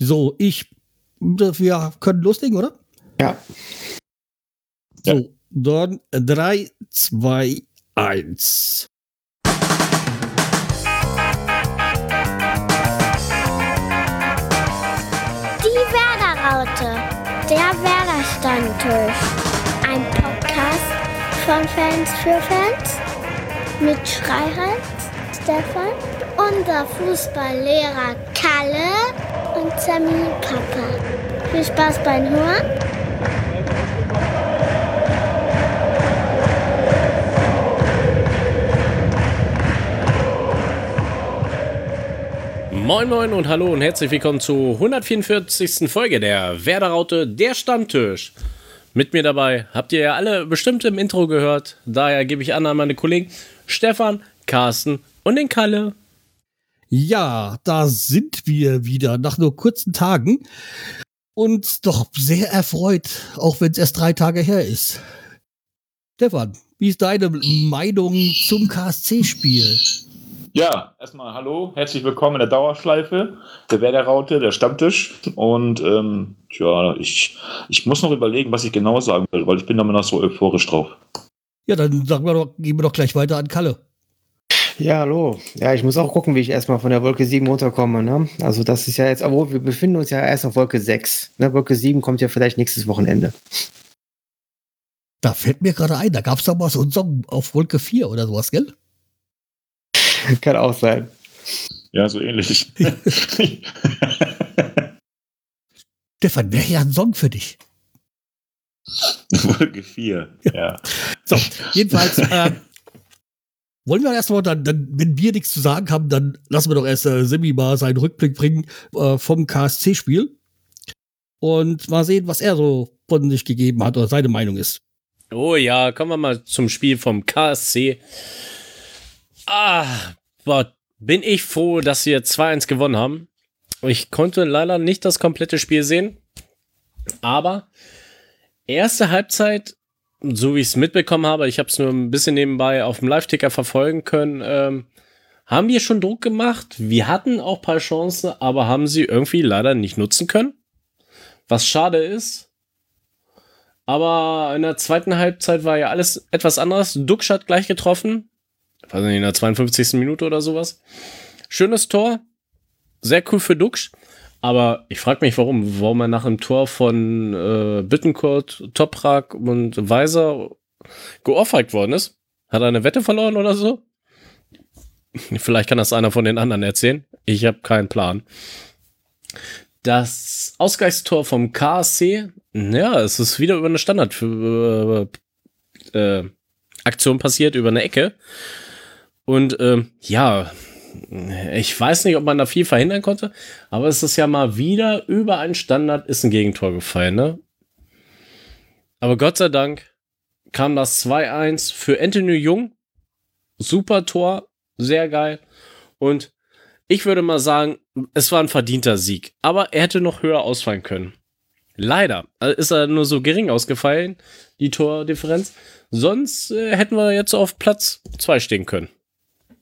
So, ich, wir können loslegen, oder? Ja. So, ja. dann 3, 2, 1. Die Werderaute, der Werder-Stammtisch. Ein Podcast von Fans für Fans mit Schreihals, Stefan, unser Fußballlehrer Kalle und Sammy Papa. Viel Spaß beim Hören. Moin Moin und hallo und herzlich willkommen zur 144. Folge der Werderaute, der Stammtisch. Mit mir dabei habt ihr ja alle bestimmt im Intro gehört. Daher gebe ich an an meine Kollegen Stefan, Carsten und den Kalle. Ja, da sind wir wieder nach nur kurzen Tagen und doch sehr erfreut, auch wenn es erst drei Tage her ist. Stefan, wie ist deine Meinung zum KSC-Spiel? Ja, erstmal hallo, herzlich willkommen in der Dauerschleife, der Werderaute, der Stammtisch. Und ähm, ja, ich, ich muss noch überlegen, was ich genau sagen will, weil ich bin da immer noch so euphorisch drauf. Ja, dann sagen wir doch, gehen wir doch gleich weiter an Kalle. Ja, hallo. Ja, ich muss auch gucken, wie ich erstmal von der Wolke 7 runterkomme. Ne? Also das ist ja jetzt, obwohl wir befinden uns ja erst auf Wolke 6. Ne? Wolke 7 kommt ja vielleicht nächstes Wochenende. Da fällt mir gerade ein, da gab es doch mal so einen Song auf Wolke 4 oder sowas, gell? Kann auch sein. Ja, so ähnlich. Stefan, wäre ja ein Song für dich. Wolke 4, ja. ja. So, jedenfalls, äh, wollen wir erstmal dann, dann, wenn wir nichts zu sagen haben, dann lassen wir doch erst äh, Simi mal seinen Rückblick bringen äh, vom KSC-Spiel und mal sehen, was er so von sich gegeben hat oder seine Meinung ist. Oh ja, kommen wir mal zum Spiel vom KSC. Ah, boah, bin ich froh, dass wir 2-1 gewonnen haben. Ich konnte leider nicht das komplette Spiel sehen, aber erste Halbzeit so wie ich es mitbekommen habe, ich habe es nur ein bisschen nebenbei auf dem Live-Ticker verfolgen können, ähm, haben wir schon Druck gemacht. Wir hatten auch paar Chancen, aber haben sie irgendwie leider nicht nutzen können. Was schade ist. Aber in der zweiten Halbzeit war ja alles etwas anderes. Duxch hat gleich getroffen. Ich weiß nicht, in der 52. Minute oder sowas. Schönes Tor. Sehr cool für Duxch. Aber ich frage mich, warum. Warum er nach dem Tor von äh, Bittencourt, Toprak und Weiser geohrfeigt worden ist. Hat er eine Wette verloren oder so? Vielleicht kann das einer von den anderen erzählen. Ich habe keinen Plan. Das Ausgleichstor vom KSC, ja, es ist wieder über eine Standard äh, äh, Aktion passiert, über eine Ecke. Und äh, ja, ich weiß nicht, ob man da viel verhindern konnte, aber es ist ja mal wieder über einen Standard ist ein Gegentor gefallen, ne? Aber Gott sei Dank kam das 2-1 für Anthony Jung. Super Tor, sehr geil. Und ich würde mal sagen, es war ein verdienter Sieg, aber er hätte noch höher ausfallen können. Leider ist er nur so gering ausgefallen, die Tordifferenz. Sonst äh, hätten wir jetzt auf Platz 2 stehen können.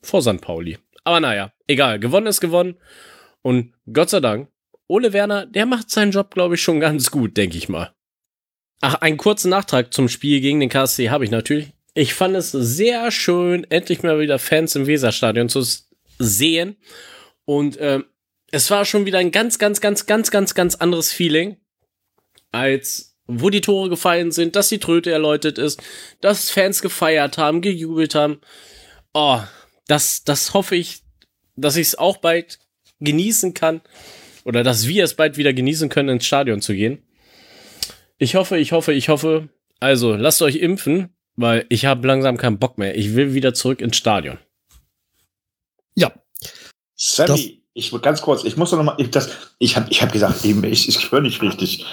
Vor St. Pauli. Aber naja, egal. Gewonnen ist gewonnen. Und Gott sei Dank, Ole Werner, der macht seinen Job, glaube ich, schon ganz gut, denke ich mal. Ach, einen kurzen Nachtrag zum Spiel gegen den KSC habe ich natürlich. Ich fand es sehr schön, endlich mal wieder Fans im Weserstadion zu sehen. Und äh, es war schon wieder ein ganz, ganz, ganz, ganz, ganz, ganz anderes Feeling, als wo die Tore gefallen sind, dass die Tröte erläutert ist, dass Fans gefeiert haben, gejubelt haben. Oh, das, das hoffe ich, dass ich es auch bald genießen kann oder dass wir es bald wieder genießen können, ins Stadion zu gehen. Ich hoffe, ich hoffe, ich hoffe. Also, lasst euch impfen, weil ich habe langsam keinen Bock mehr. Ich will wieder zurück ins Stadion. Ja. Sammy, ich ganz kurz, ich muss doch noch mal, ich, das, ich habe ich hab gesagt, eben, ich, ich höre nicht richtig.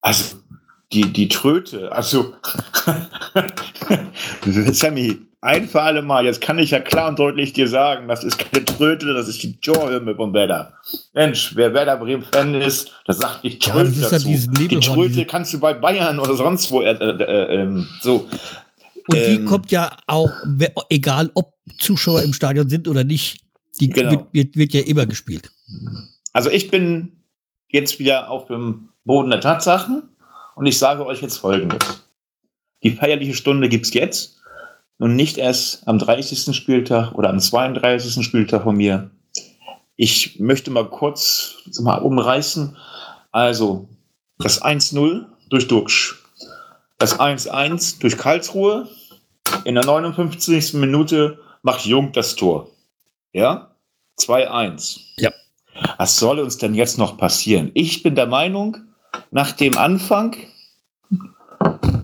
Also, die, die Tröte, also, Sammy, ein für alle Mal, jetzt kann ich ja klar und deutlich dir sagen, das ist keine Tröte, das ist die Torhymne von Werder. Mensch, wer Werder Bremen-Fan ist, das sagt nicht Tröte ja, dazu. Ja die Tröte kannst du bei Bayern oder sonst wo, äh, äh, äh, ähm, so. Und die ähm, kommt ja auch, egal ob Zuschauer im Stadion sind oder nicht, die genau. wird, wird, wird ja immer gespielt. Also ich bin jetzt wieder auf dem Boden der Tatsachen und ich sage euch jetzt Folgendes. Die feierliche Stunde gibt es jetzt und nicht erst am 30. Spieltag oder am 32. Spieltag von mir. Ich möchte mal kurz mal umreißen. Also, das 1-0 durch Duxch, das 1-1 durch Karlsruhe. In der 59. Minute macht Jung das Tor. Ja? 2-1. Ja. Was soll uns denn jetzt noch passieren? Ich bin der Meinung, nach dem Anfang,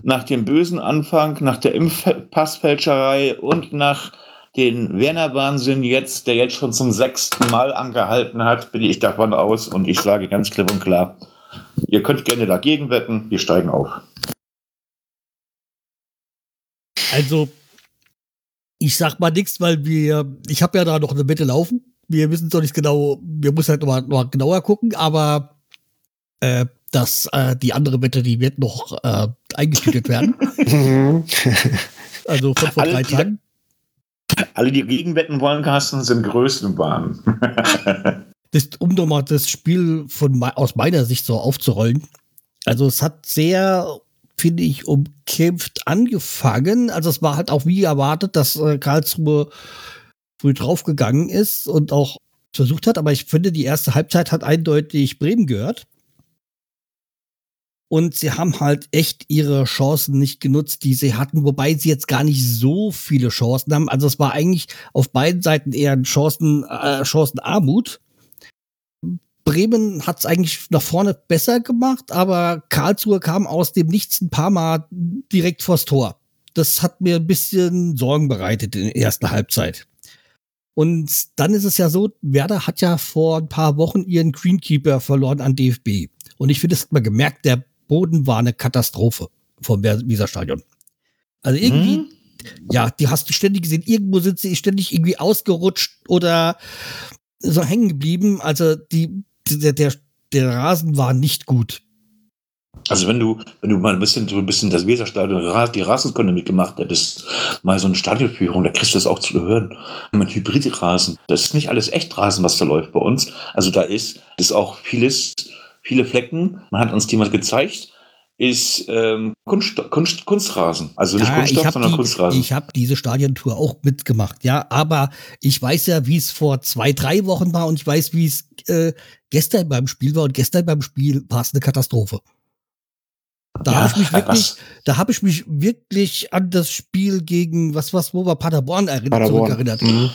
nach dem bösen Anfang, nach der Impfpassfälscherei und nach den Werner-Wahnsinn jetzt, der jetzt schon zum sechsten Mal angehalten hat, bin ich davon aus und ich sage ganz klipp und klar, ihr könnt gerne dagegen wetten, wir steigen auf. Also, ich sag mal nichts, weil wir, ich habe ja da noch eine Wette laufen wir wissen es noch nicht genau, wir müssen halt noch, noch genauer gucken, aber äh, dass äh, die andere Wette, die wird noch äh, eingetütet werden. Mhm. also von vor drei Tagen. Alle, die Gegenwetten wollen, Carsten, sind Größenwahn. das, um nochmal das Spiel von, aus meiner Sicht so aufzurollen. Also es hat sehr, finde ich, umkämpft angefangen. Also es war halt auch wie erwartet, dass äh, Karlsruhe früh draufgegangen ist und auch versucht hat. Aber ich finde, die erste Halbzeit hat eindeutig Bremen gehört. Und sie haben halt echt ihre Chancen nicht genutzt, die sie hatten, wobei sie jetzt gar nicht so viele Chancen haben. Also es war eigentlich auf beiden Seiten eher ein Chancen, äh, Chancenarmut. Bremen hat es eigentlich nach vorne besser gemacht, aber Karlsruhe kam aus dem Nichts ein paar Mal direkt vors Tor. Das hat mir ein bisschen Sorgen bereitet in der ersten Halbzeit. Und dann ist es ja so, Werder hat ja vor ein paar Wochen ihren Greenkeeper verloren an DFB. Und ich finde, das hat man gemerkt, der Boden war eine Katastrophe vom Weserstadion. Also irgendwie, hm. ja, die hast du ständig gesehen. Irgendwo sind sie ständig irgendwie ausgerutscht oder so hängen geblieben. Also die, der, der, der Rasen war nicht gut. Also wenn du, wenn du mal ein bisschen so ein bisschen das Weserstadion, die Rasenkunde mitgemacht hättest, mal so eine Stadionführung, da kriegst du das auch zu hören. Mit Hybridrasen. Das ist nicht alles echt Rasen, was da läuft bei uns. Also da ist, ist auch vieles, viele Flecken. Man hat uns die mal gezeigt ist ähm, Kunst, Kunst, Kunstrasen. Also nicht ja, Kunststoff, sondern die, Kunstrasen. Ich habe diese Stadiontour auch mitgemacht, ja. Aber ich weiß ja, wie es vor zwei, drei Wochen war und ich weiß, wie es äh, gestern beim Spiel war. Und gestern beim Spiel war es eine Katastrophe. Da ja, habe ich mich wirklich, da habe ich mich wirklich an das Spiel gegen was was wo war Paderborn, erinnert, Paderborn. zurückerinnert. Mhm.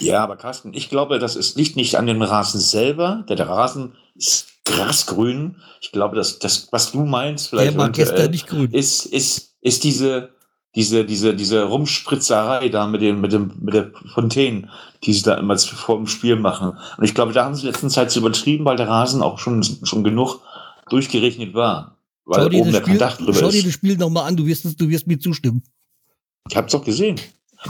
Ja, aber Carsten, ich glaube, das ist nicht nicht an dem Rasen selber. Der, der Rasen ist grasgrün. Ich glaube, dass das, was du meinst, vielleicht der nicht grün. ist ist ist diese diese diese diese Rumspritzerei da mit dem mit dem mit der Fontänen, die sie da immer vor dem Spiel machen. Und ich glaube, da haben sie letzten Zeit zu übertrieben, weil der Rasen auch schon schon genug durchgerechnet war. Weil schau dir, oben das Spiel, schau dir das Spiel nochmal an, du wirst, du wirst mir zustimmen. Ich hab's doch gesehen.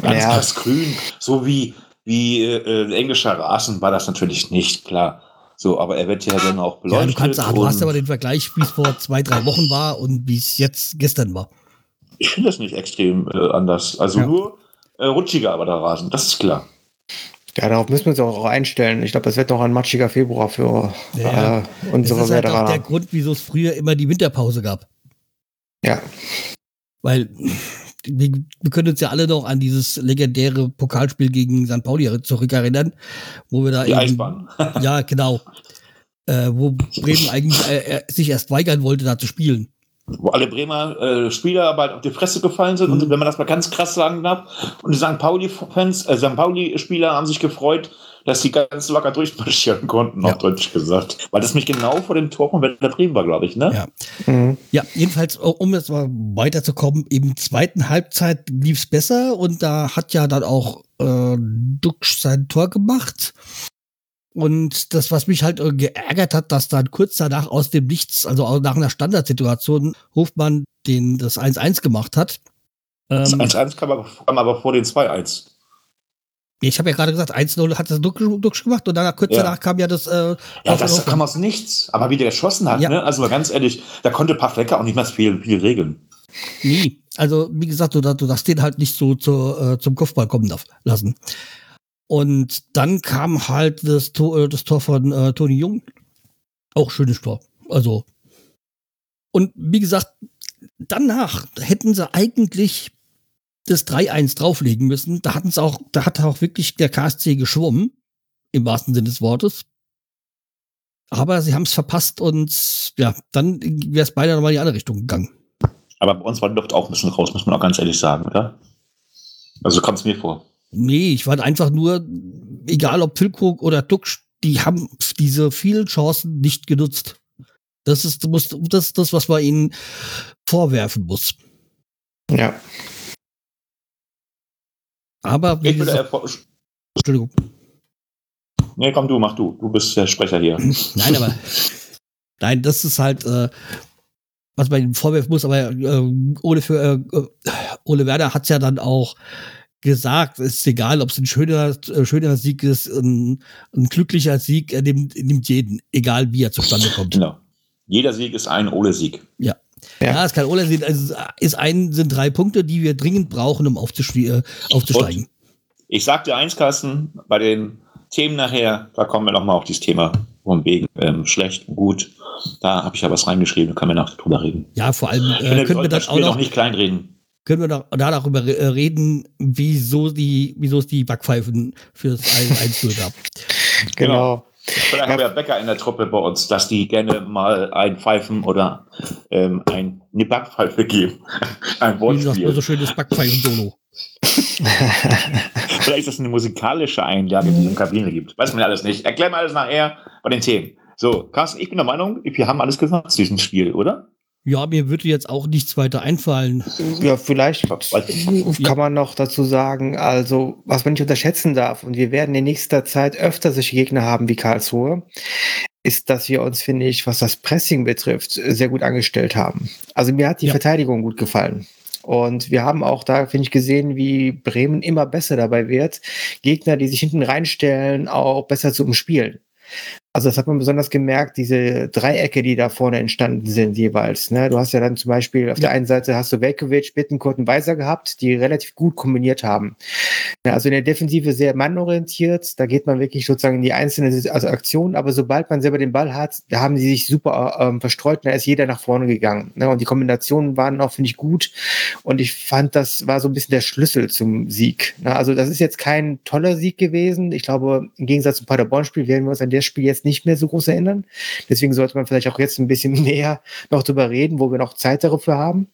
Ganz ja. krass grün, so wie, wie äh, englischer Rasen war das natürlich nicht, klar. So, aber er wird ja dann auch beleuchtet. Ja, du, kannst, du hast aber den Vergleich, wie es vor zwei, drei Wochen war und wie es jetzt gestern war. Ich finde das nicht extrem äh, anders. Also ja. nur äh, rutschiger aber der Rasen, das ist klar. Ja, darauf müssen wir uns auch einstellen. Ich glaube, das wird noch ein matschiger Februar für ja. äh, unsere Das ist halt auch der Grund, wieso es früher immer die Winterpause gab. Ja. Weil wir, können uns ja alle noch an dieses legendäre Pokalspiel gegen St. Pauli zurückerinnern, wo wir da die eben, Eisbahn. ja, genau. Äh, wo Bremen eigentlich äh, sich erst weigern wollte, da zu spielen wo alle Bremer äh, Spieler bald auf die Fresse gefallen sind. Mhm. Und wenn man das mal ganz krass sagen darf, und die St. Pauli-Fans, äh, St. Pauli-Spieler haben sich gefreut, dass sie ganz locker durchmarschieren konnten, ja. auf Deutsch gesagt. Weil das mich genau vor dem Tor von Werder Bremen war, glaube ich, ne? Ja. Mhm. ja, jedenfalls, um jetzt mal weiterzukommen, im zweiten Halbzeit lief es besser und da hat ja dann auch äh, Duxch sein Tor gemacht. Und das, was mich halt geärgert hat, dass dann kurz danach aus dem Nichts, also auch nach einer Standardsituation, Hofmann den, das 1-1 gemacht hat. Das 1-1 ähm, kam, kam, aber vor den 2-1. Ich habe ja gerade gesagt, 1-0 hat das Duxch gemacht und danach kurz ja. danach kam ja das. Äh, ja, das kam aus nichts. Aber wie der geschossen hat, ja. ne? Also ganz ehrlich, da konnte Pavlecka auch nicht mehr viel, viel regeln. Nie. Also, wie gesagt, du, du darfst den halt nicht so zu, äh, zum Kopfball kommen lassen. Und dann kam halt das Tor, äh, das Tor von äh, Toni Jung. Auch schönes Tor. Also. Und wie gesagt, danach hätten sie eigentlich das 3-1 drauflegen müssen. Da hatten es auch, da hat auch wirklich der KSC geschwommen, im wahrsten Sinne des Wortes. Aber sie haben es verpasst und ja, dann wäre es beide nochmal in die andere Richtung gegangen. Aber bei uns war die Luft auch ein bisschen raus, muss man auch ganz ehrlich sagen, oder? Also kommt es mir vor. Nee, ich war einfach nur, egal ob Füllkrug oder Duck, die haben diese vielen Chancen nicht genutzt. Das ist, das ist das, was man ihnen vorwerfen muss. Ja. Aber wie gesagt, Entschuldigung. Nee, komm du, mach du. Du bist der Sprecher hier. Nein, aber nein, das ist halt, äh, was man ihm vorwerfen muss, aber äh, Ole, für, äh, Ole Werder hat es ja dann auch gesagt, es ist egal, ob es ein schöner, äh, schöner Sieg ist, ein, ein glücklicher Sieg, er nimmt, nimmt jeden, egal wie er zustande kommt. Genau. Jeder Sieg ist ein Ole-Sieg. Ja. Ja, ja es kann Ole sein. Also ist ein, sind drei Punkte, die wir dringend brauchen, um aufzusteigen. Und ich sag dir eins, Carsten, bei den Themen nachher, da kommen wir nochmal auf dieses Thema von wegen ähm, schlecht, gut. Da habe ich ja was reingeschrieben, da können wir nachher drüber reden. Ja, vor allem äh, können wir dann auch noch, nicht kleinreden. Können wir da darüber äh, reden, wieso die, wieso es die Backpfeifen fürs 1-0 gab. Genau. Vielleicht ja. haben wir Bäcker in der Truppe bei uns, dass die gerne mal ein Pfeifen oder ähm, ein, eine Backpfeife geben. ein Wortspiel. Wie gesagt, so schönes Backpfeifen-Solo. Vielleicht ist das eine musikalische Einlage, die es in Kabine gibt. Weiß man ja alles nicht. Erklären wir alles nachher bei den Themen. So, Carsten, ich bin der Meinung, wir haben alles gesagt zu diesem Spiel, oder? Ja, mir würde jetzt auch nichts weiter einfallen. Ja, vielleicht kann man noch dazu sagen, also was man nicht unterschätzen darf, und wir werden in nächster Zeit öfter solche Gegner haben wie Karlsruhe, ist, dass wir uns, finde ich, was das Pressing betrifft, sehr gut angestellt haben. Also mir hat die ja. Verteidigung gut gefallen. Und wir haben auch da, finde ich, gesehen, wie Bremen immer besser dabei wird, Gegner, die sich hinten reinstellen, auch besser zu umspielen. Also das hat man besonders gemerkt, diese Dreiecke, die da vorne entstanden sind jeweils. Ne? Du hast ja dann zum Beispiel auf ja. der einen Seite hast du Velkovic, Bittenkurt und Weiser gehabt, die relativ gut kombiniert haben. Ja, also in der Defensive sehr mannorientiert, da geht man wirklich sozusagen in die einzelne also Aktion, aber sobald man selber den Ball hat, da haben sie sich super ähm, verstreut, da ist jeder nach vorne gegangen. Ne? Und die Kombinationen waren auch, finde ich, gut. Und ich fand, das war so ein bisschen der Schlüssel zum Sieg. Ne? Also das ist jetzt kein toller Sieg gewesen. Ich glaube, im Gegensatz zum Paderborn-Spiel werden wir uns an der Spiel jetzt nicht mehr so groß erinnern. Deswegen sollte man vielleicht auch jetzt ein bisschen mehr noch drüber reden, wo wir noch Zeit dafür haben.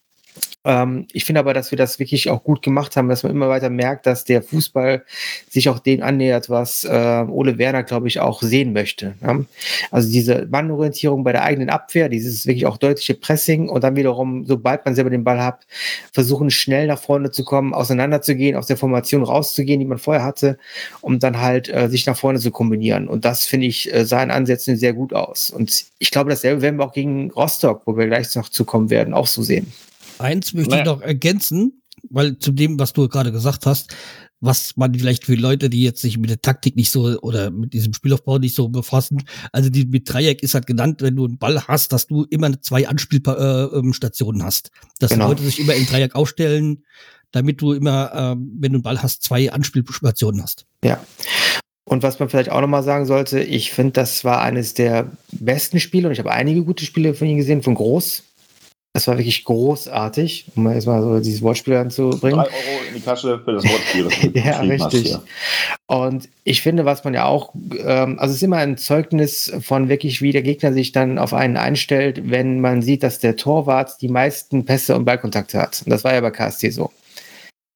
Ähm, ich finde aber, dass wir das wirklich auch gut gemacht haben, dass man immer weiter merkt, dass der Fußball sich auch dem annähert, was äh, Ole Werner, glaube ich, auch sehen möchte. Ja? Also diese Mannorientierung bei der eigenen Abwehr, dieses wirklich auch deutliche Pressing und dann wiederum, sobald man selber den Ball hat, versuchen schnell nach vorne zu kommen, auseinanderzugehen, aus der Formation rauszugehen, die man vorher hatte, um dann halt äh, sich nach vorne zu kombinieren. Und das finde ich äh, sah in Ansätzen sehr gut aus. Und ich glaube, dasselbe werden wir auch gegen Rostock, wo wir gleich noch zukommen werden, auch so sehen. Eins möchte naja. ich noch ergänzen, weil zu dem, was du gerade gesagt hast, was man vielleicht für Leute, die jetzt sich mit der Taktik nicht so oder mit diesem Spielaufbau nicht so befassen, also die mit Dreieck ist halt genannt, wenn du einen Ball hast, dass du immer zwei Anspielstationen äh, hast. Dass genau. Leute sich immer in Dreieck aufstellen, damit du immer, äh, wenn du einen Ball hast, zwei Anspielstationen hast. Ja. Und was man vielleicht auch nochmal sagen sollte, ich finde, das war eines der besten Spiele und ich habe einige gute Spiele von ihm gesehen, von Groß. Das war wirklich großartig, um mal erstmal so dieses Wortspiel anzubringen. Drei Euro in die Tasche für das Wortspiel. ja, richtig. Und ich finde, was man ja auch, ähm, also es ist immer ein Zeugnis von wirklich, wie der Gegner sich dann auf einen einstellt, wenn man sieht, dass der Torwart die meisten Pässe und Ballkontakte hat. Und das war ja bei KST so.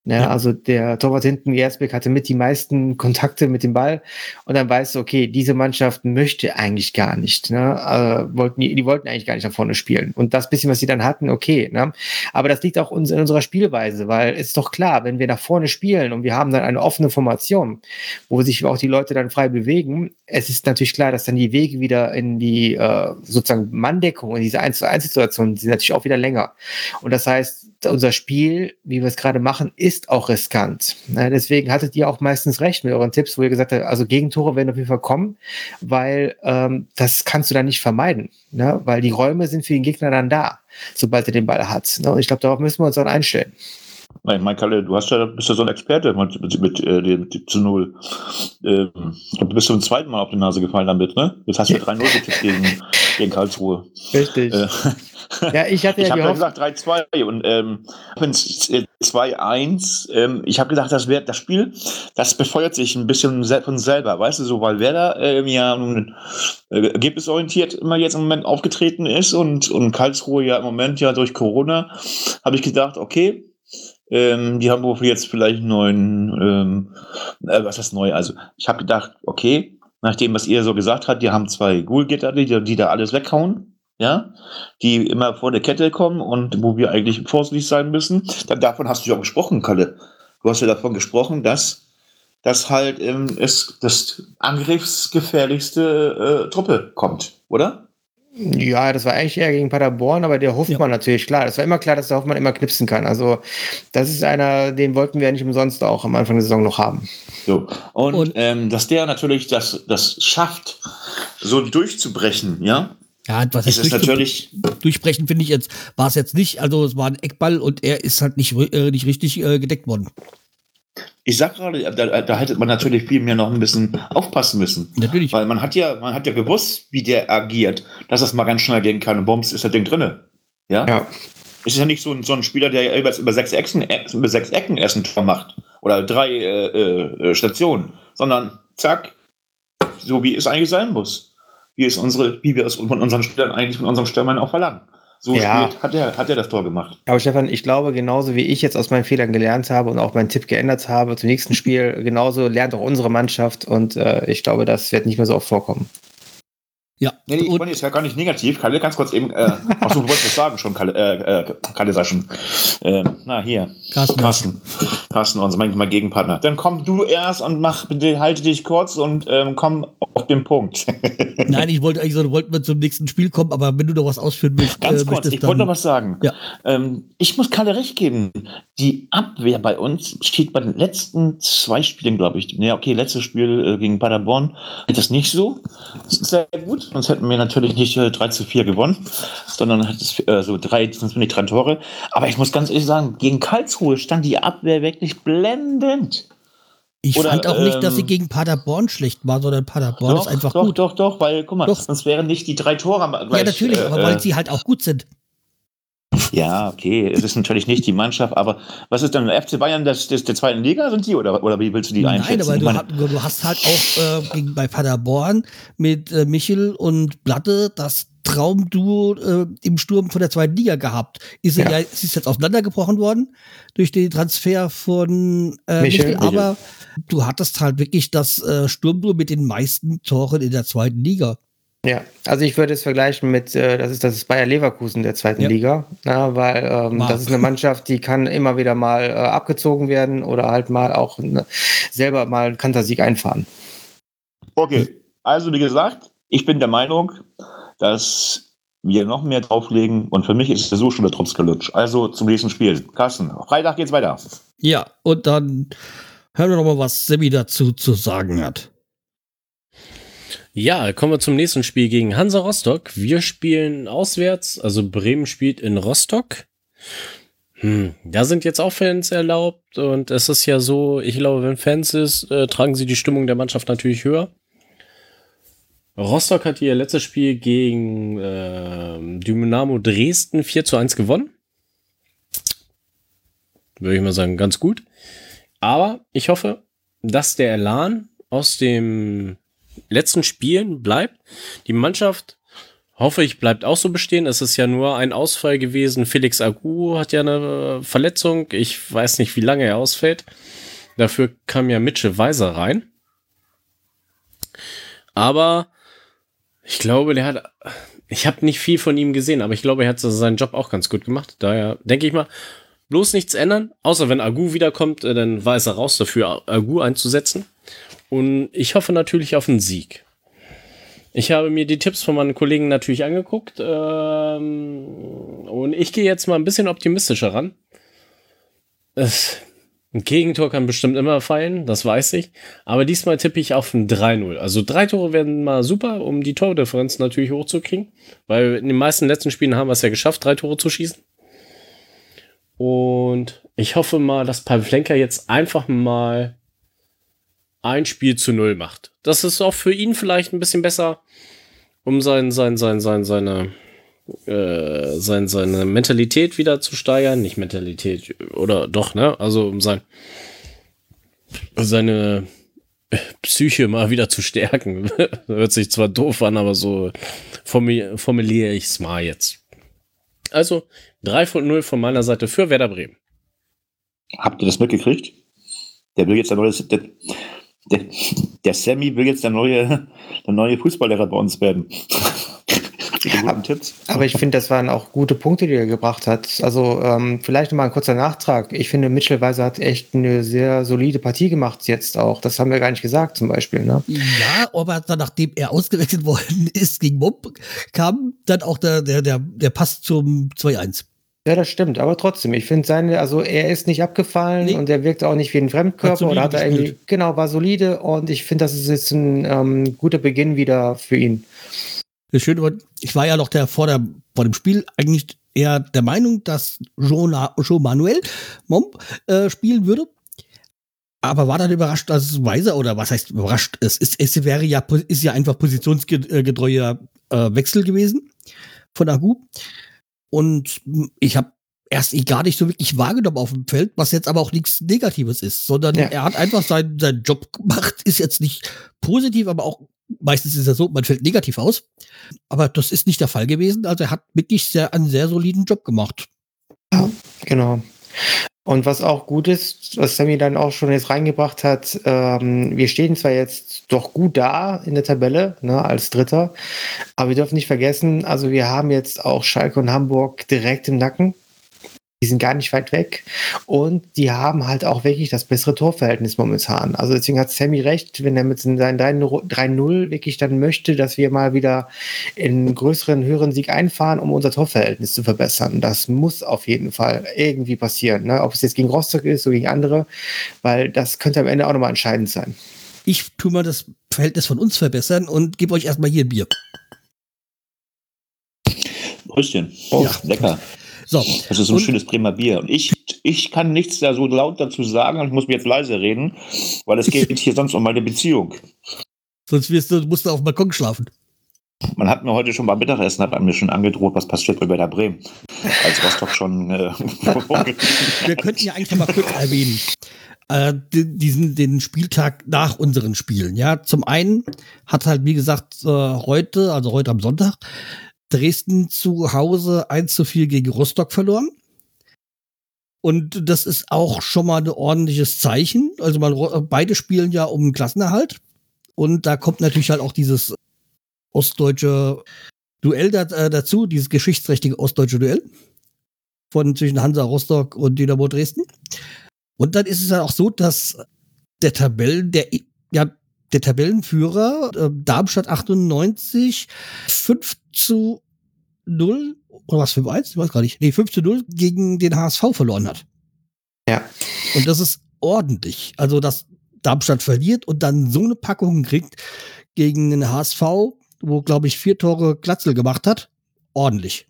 Ja, ja. Also der Torwart hinten, Erzberg, hatte mit die meisten Kontakte mit dem Ball und dann weißt du, okay, diese Mannschaft möchte eigentlich gar nicht. Ne? Äh, wollten, die, die wollten eigentlich gar nicht nach vorne spielen. Und das bisschen, was sie dann hatten, okay. Ne? Aber das liegt auch in unserer Spielweise, weil es ist doch klar, wenn wir nach vorne spielen und wir haben dann eine offene Formation, wo sich auch die Leute dann frei bewegen, es ist natürlich klar, dass dann die Wege wieder in die äh, sozusagen Manndeckung, in diese 1 zu 1 Situation sind natürlich auch wieder länger. Und das heißt, unser Spiel, wie wir es gerade machen, ist auch riskant. Ja, deswegen hattet ihr auch meistens recht mit euren Tipps, wo ihr gesagt habt, also Gegentore werden auf jeden Fall kommen, weil ähm, das kannst du dann nicht vermeiden, ne? weil die Räume sind für den Gegner dann da, sobald er den Ball hat. Ne? Und ich glaube, darauf müssen wir uns dann einstellen. Nein, mein Kalle, du hast ja, bist ja so ein Experte mit, mit, mit, äh, mit zu Null. Ähm, du bist zum zweiten Mal auf die Nase gefallen damit, ne? Jetzt hast du ja 3-0 getippt gegen, gegen Karlsruhe. Richtig. Äh, ja, ich hatte ja ich habe gesagt 3-2 und ähm, 2-1. Ähm, ich habe gedacht, das wäre das Spiel, das befeuert sich ein bisschen von selber, weißt du, so weil Werder ähm, ja nun äh, ergebnisorientiert immer jetzt im Moment aufgetreten ist und, und Karlsruhe ja im Moment ja durch Corona, habe ich gedacht, okay, ähm, die haben wohl jetzt vielleicht einen neuen, ähm, äh, was heißt neu? Also ich habe gedacht, okay, nach dem, was ihr so gesagt habt, die haben zwei Ghoul-Gitter, die, die da alles weghauen ja, die immer vor der Kette kommen und wo wir eigentlich vorsichtig sein müssen. Dann davon hast du ja auch gesprochen, Kalle. Du hast ja davon gesprochen, dass das halt ähm, es, das angriffsgefährlichste äh, Truppe kommt, oder? Ja, das war eigentlich eher gegen Paderborn, aber der Hoffmann ja. natürlich, klar. Das war immer klar, dass der Hoffmann immer knipsen kann. Also, das ist einer, den wollten wir ja nicht umsonst auch am Anfang der Saison noch haben. So. Und, und ähm, dass der natürlich das, das schafft, so durchzubrechen, ja, ja, was es ist natürlich durchbrechen finde ich jetzt war es jetzt nicht. Also es war ein Eckball und er ist halt nicht, äh, nicht richtig äh, gedeckt worden. Ich sag gerade, da, da, hätte man natürlich viel mehr noch ein bisschen aufpassen müssen. Natürlich. Weil man hat ja, man hat ja gewusst, wie der agiert, dass das mal ganz schnell gehen kann und Bombs ist das Ding drinne. Ja. ja. Es ist ja nicht so ein, so ein Spieler, der über, über, sechs Ecken, über sechs Ecken erst ein Tor macht. Oder drei äh, äh, Stationen. Sondern zack, so wie es eigentlich sein muss wie, es unsere, wie wir es von unseren Spielern eigentlich von unserem Stürmern auch verlangen. So ja. hat er, hat er das Tor gemacht. Aber Stefan, ich glaube, genauso wie ich jetzt aus meinen Fehlern gelernt habe und auch meinen Tipp geändert habe zum nächsten Spiel, genauso lernt auch unsere Mannschaft und äh, ich glaube, das wird nicht mehr so oft vorkommen. Ja. Nee, nee, ich meine jetzt ja gar nicht negativ. Kalle, ganz kurz eben, äh, achso, du wolltest was sagen schon, Kalle, äh, äh, Kalle sag schon. Äh, na, hier. Carsten. Carsten, Carsten unser manchmal Gegenpartner. Dann komm du erst und mach, bitte halte dich kurz und ähm, komm auf den Punkt. Nein, ich wollte eigentlich so, wollten wir zum nächsten Spiel kommen, aber wenn du noch was ausführen willst. Ganz äh, kurz, ich wollte noch was sagen. Ja. Ähm, ich muss Kalle recht geben. Die Abwehr bei uns steht bei den letzten zwei Spielen, glaube ich. Ja, okay, letztes Spiel äh, gegen Paderborn ist das nicht so. Das ist sehr gut sonst hätten wir natürlich nicht äh, 3 zu 4 gewonnen, sondern es, äh, so drei, sonst bin ich drei Tore. Aber ich muss ganz ehrlich sagen, gegen Karlsruhe stand die Abwehr wirklich blendend. Ich Oder, fand auch ähm, nicht, dass sie ähm, gegen Paderborn schlecht war, sondern Paderborn doch, ist einfach doch, gut. Doch, doch, doch, weil, guck mal, doch. sonst wären nicht die drei Tore gleich, Ja, natürlich, äh, aber weil äh, sie halt auch gut sind. Ja, okay, es ist natürlich nicht die Mannschaft, aber was ist dann der FC Bayern das, das der zweiten Liga sind die oder, oder wie willst du die Nein, einschätzen? Nein, aber du, du, hast halt auch äh, gegen, bei Paderborn mit äh, Michel und Blatte das Traumduo äh, im Sturm von der zweiten Liga gehabt. Ist ja. ja ist jetzt auseinandergebrochen worden durch den Transfer von äh, Michel, Michel, aber Michel. du hattest halt wirklich das äh, Sturmduo mit den meisten Toren in der zweiten Liga. Ja, also ich würde es vergleichen mit, äh, das ist das Bayer Leverkusen der zweiten ja. Liga, na, weil ähm, das ist eine Mannschaft, die kann immer wieder mal äh, abgezogen werden oder halt mal auch ne, selber mal einen Kantersieg einfahren. Okay, also wie gesagt, ich bin der Meinung, dass wir noch mehr drauflegen und für mich ist es so schon der Trumpskalutsch. Also zum nächsten Spiel. Carsten, Freitag geht's weiter. Ja, und dann hören wir noch mal, was Sebi dazu zu sagen hat. Ja, kommen wir zum nächsten Spiel gegen Hansa Rostock. Wir spielen auswärts, also Bremen spielt in Rostock. Hm, da sind jetzt auch Fans erlaubt und es ist ja so, ich glaube, wenn Fans ist, äh, tragen sie die Stimmung der Mannschaft natürlich höher. Rostock hat ihr letztes Spiel gegen äh, Dynamo Dresden 4 zu 1 gewonnen. Würde ich mal sagen, ganz gut. Aber ich hoffe, dass der Elan aus dem letzten Spielen bleibt. Die Mannschaft, hoffe ich, bleibt auch so bestehen. Es ist ja nur ein Ausfall gewesen. Felix Agu hat ja eine Verletzung. Ich weiß nicht, wie lange er ausfällt. Dafür kam ja Mitchell Weiser rein. Aber ich glaube, der hat. Ich habe nicht viel von ihm gesehen, aber ich glaube, er hat seinen Job auch ganz gut gemacht. Daher denke ich mal, bloß nichts ändern. Außer wenn Agu wiederkommt, äh, dann war es raus dafür, Agu einzusetzen. Und ich hoffe natürlich auf einen Sieg. Ich habe mir die Tipps von meinen Kollegen natürlich angeguckt ähm, und ich gehe jetzt mal ein bisschen optimistischer ran. Es, ein Gegentor kann bestimmt immer fallen, das weiß ich. Aber diesmal tippe ich auf ein 3-0. Also drei Tore werden mal super, um die Tordifferenz natürlich hochzukriegen. Weil in den meisten letzten Spielen haben wir es ja geschafft, drei Tore zu schießen. Und ich hoffe mal, dass Pavlenka jetzt einfach mal ein Spiel zu null macht. Das ist auch für ihn vielleicht ein bisschen besser, um sein, sein, sein, sein, seine, äh, sein, seine Mentalität wieder zu steigern. Nicht Mentalität, oder doch, ne? Also um sein, seine Psyche mal wieder zu stärken. Hört sich zwar doof an, aber so formuliere ich es mal jetzt. Also 3 von 0 von meiner Seite für Werder Bremen. Habt ihr das mitgekriegt? Der will jetzt der neue, der, der, der Sammy will jetzt der neue, der neue Fußballlehrer bei uns werden. Tipps. Aber ich finde, das waren auch gute Punkte, die er gebracht hat. Also ähm, vielleicht nochmal ein kurzer Nachtrag. Ich finde, Mitchell Weiser hat echt eine sehr solide Partie gemacht jetzt auch. Das haben wir gar nicht gesagt zum Beispiel. Ne? Ja, aber dann, nachdem er ausgewechselt worden ist gegen Mob, kam dann auch der, der, der, der Pass zum 2-1. Ja, das stimmt, aber trotzdem, ich finde seine, also er ist nicht abgefallen nee. und er wirkt auch nicht wie ein Fremdkörper oder hat er irgendwie, genau, war solide und ich finde, das ist jetzt ein ähm, guter Beginn wieder für ihn. Das Schöne ich war ja noch der, vor, der, vor dem Spiel eigentlich eher der Meinung, dass Jean, Jean Manuel Momp äh, spielen würde. Aber war dann überrascht, dass es Weiser, oder was heißt überrascht? Es, ist, es wäre ja, ist ja einfach positionsgetreuer äh, Wechsel gewesen von Agu. Und ich habe erst gar nicht so wirklich wahrgenommen auf dem Feld, was jetzt aber auch nichts Negatives ist, sondern ja. er hat einfach seinen, seinen Job gemacht, ist jetzt nicht positiv, aber auch meistens ist es so, man fällt negativ aus. Aber das ist nicht der Fall gewesen. Also er hat wirklich sehr, einen sehr soliden Job gemacht. Ja, genau. Und was auch gut ist, was Sammy dann auch schon jetzt reingebracht hat, ähm, wir stehen zwar jetzt doch gut da in der Tabelle, ne, als Dritter, aber wir dürfen nicht vergessen, also wir haben jetzt auch Schalke und Hamburg direkt im Nacken. Die sind gar nicht weit weg und die haben halt auch wirklich das bessere Torverhältnis momentan. Also deswegen hat Sammy recht, wenn er mit seinen 3-0 wirklich dann möchte, dass wir mal wieder in größeren, höheren Sieg einfahren, um unser Torverhältnis zu verbessern. Das muss auf jeden Fall irgendwie passieren. Ne? Ob es jetzt gegen Rostock ist oder gegen andere, weil das könnte am Ende auch nochmal entscheidend sein. Ich tue mal das Verhältnis von uns verbessern und gebe euch erstmal hier ein Bier. Brüstchen. Oh, ja. lecker. So. Das ist so ein und, schönes Bremer Bier. Und ich, ich kann nichts da so laut dazu sagen, ich muss mir jetzt leise reden, weil es geht hier sonst um meine Beziehung. Sonst wirst du, musst du auf dem Balkon schlafen. Man hat mir heute schon beim Mittagessen hat mir schon angedroht, was passiert bei der Bremen. Als Rostock schon. Äh, Wir könnten ja eigentlich mal kurz erwähnen. Äh, diesen den Spieltag nach unseren Spielen. Ja, zum einen hat halt wie gesagt äh, heute, also heute am Sonntag, Dresden zu Hause 1 zu 4 gegen Rostock verloren. Und das ist auch schon mal ein ordentliches Zeichen. Also man, beide spielen ja um Klassenerhalt. Und da kommt natürlich halt auch dieses ostdeutsche Duell da, äh, dazu, dieses geschichtsträchtige ostdeutsche Duell von zwischen Hansa Rostock und Dynamo Dresden. Und dann ist es ja auch so, dass der Tabellen, der ja der Tabellenführer äh, Darmstadt 98 5 zu 0 oder was 5 1, ich weiß gar nicht. Nee, 5 zu 0 gegen den HSV verloren hat. Ja. Und das ist ordentlich. Also, dass Darmstadt verliert und dann so eine Packung kriegt gegen den HSV, wo, glaube ich, vier Tore Glatzel gemacht hat, ordentlich.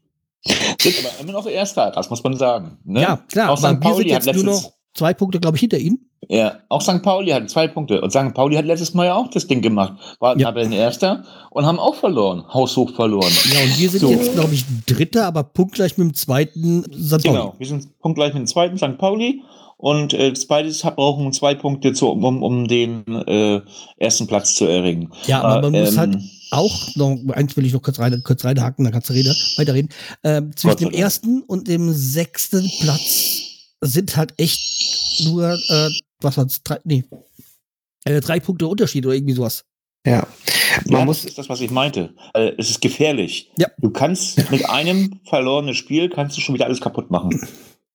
Sind aber immer noch Erster, das muss man sagen. Ne? Ja, klar. Auch St. Pauli hat noch zwei Punkte, glaube ich, hinter ihnen. Ja, auch St. Pauli hat zwei Punkte. Und St. Pauli hat letztes Mal ja auch das Ding gemacht. War ja. Erster und haben auch verloren. Haushoch verloren. Ja, und wir sind so. jetzt, glaube ich, Dritter, aber punktgleich mit dem zweiten St. Pauli. Genau, wir sind punktgleich mit dem zweiten St. Pauli. Und äh, beides brauchen zwei Punkte, zu, um, um den äh, ersten Platz zu erringen. Ja, aber man äh, muss halt ähm, auch, noch eins will ich noch kurz, rein, kurz reinhaken, dann kannst du reden, weiterreden. Ähm, zwischen dem ersten und dem sechsten Platz sind halt echt nur äh, was war's? Drei, nee. Äh, drei Punkte Unterschied oder irgendwie sowas. Ja. Man ja, muss das ist das, was ich meinte. Also, es ist gefährlich. Ja. Du kannst mit einem verlorenen Spiel kannst du schon wieder alles kaputt machen.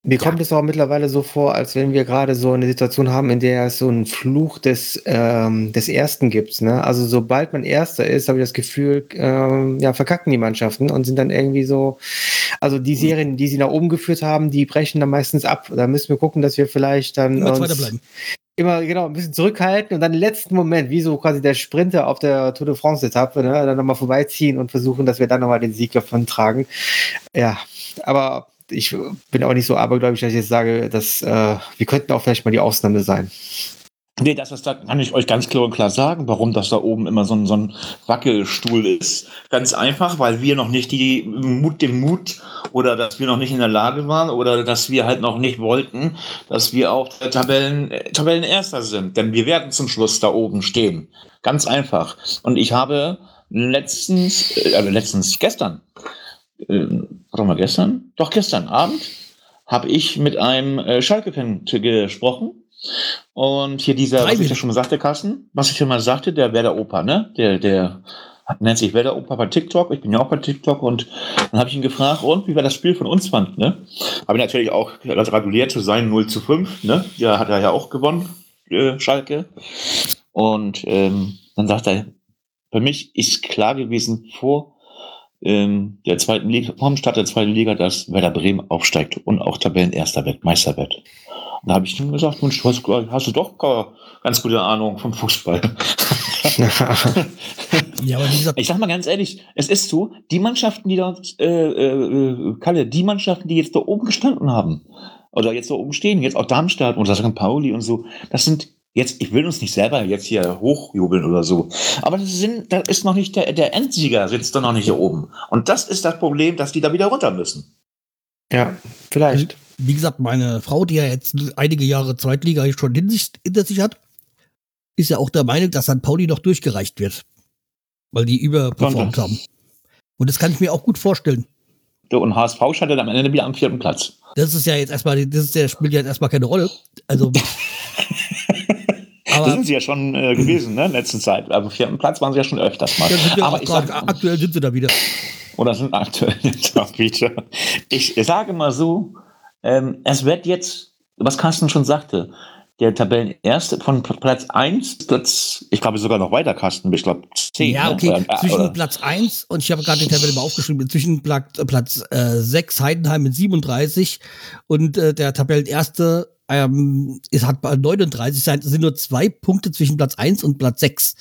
Mir kommt es auch mittlerweile so vor, als wenn wir gerade so eine Situation haben, in der es so einen Fluch des, ähm, des Ersten gibt. Ne? Also sobald man Erster ist, habe ich das Gefühl, ähm, ja, verkacken die Mannschaften und sind dann irgendwie so, also die Serien, die sie nach oben geführt haben, die brechen dann meistens ab. Da müssen wir gucken, dass wir vielleicht dann immer uns bleiben. immer genau ein bisschen zurückhalten und dann im letzten Moment, wie so quasi der Sprinter auf der Tour de France Etappe, ne, dann nochmal vorbeiziehen und versuchen, dass wir dann nochmal den Sieg davon tragen. Ja, aber ich bin auch nicht so abergläubig, dass ich jetzt sage, dass äh, wir könnten auch vielleicht mal die Ausnahme sein. Nee, das ist, da kann ich euch ganz klar und klar sagen, warum das da oben immer so ein, so ein Wackelstuhl ist. Ganz einfach, weil wir noch nicht die Mut, den Mut oder dass wir noch nicht in der Lage waren oder dass wir halt noch nicht wollten, dass wir auch Tabellen, Tabellenerster sind. Denn wir werden zum Schluss da oben stehen. Ganz einfach. Und ich habe letztens, äh, also letztens, gestern, äh, warte mal, gestern? Doch, gestern Abend habe ich mit einem äh, Schalke-Fan gesprochen und hier dieser, was ich ja schon mal sagte, Carsten, was ich schon mal sagte, der Werder Opa, ne? Der, der nennt sich Werder Opa bei TikTok. Ich bin ja auch bei TikTok und dann habe ich ihn gefragt, und wie war das Spiel von uns fand, ne? Habe ich natürlich auch gratuliert zu sein, 0 zu 5, ne? Ja, hat er ja auch gewonnen, äh, Schalke. Und ähm, dann sagt er, für mich ist klar gewesen vor ähm, der zweiten Liga, vor dem Start der zweiten Liga, dass Werder Bremen aufsteigt und auch Tabellenerster wird, Meister wird. Da habe ich ihm gesagt, Mensch, du hast, hast, du doch ganz gute Ahnung vom Fußball. ja, aber wie gesagt, ich sag mal ganz ehrlich, es ist so, die Mannschaften, die dort, äh, äh, Kalle, die Mannschaften, die jetzt da oben gestanden haben, oder jetzt da oben stehen, jetzt auch Darmstadt oder St. Pauli und so, das sind jetzt, ich will uns nicht selber jetzt hier hochjubeln oder so, aber das sind, da ist noch nicht der, der Endsieger sitzt da noch nicht hier oben. Und das ist das Problem, dass die da wieder runter müssen. Ja, vielleicht wie gesagt, meine Frau, die ja jetzt einige Jahre Zweitliga schon hinter sich hat, ist ja auch der Meinung, dass St. Pauli noch durchgereicht wird. Weil die überperformt haben. Und das kann ich mir auch gut vorstellen. Und HSV startet am Ende wieder am vierten Platz. Das ist ja jetzt erstmal, das ist ja, spielt ja jetzt erstmal keine Rolle. Also. aber, das sind sie ja schon äh, gewesen, ne, in letzter Zeit. Am vierten Platz waren sie ja schon öfters mal. Aber grad, sag, aktuell sind sie da wieder. Oder sind aktuell da wieder. Ich sage mal so, ähm, es wird jetzt, was Carsten schon sagte, der Tabellenerste von Platz 1, Platz, ich glaube sogar noch weiter, Carsten, ich glaube 10. Ja, ne? okay, ne? zwischen oder? Platz 1 und ich habe gerade die Tabelle mal aufgeschrieben, zwischen Platz, Platz äh, 6 Heidenheim mit 37 und äh, der Tabellenerste ähm, ist, hat 39 sein, es sind nur zwei Punkte zwischen Platz 1 und Platz 6.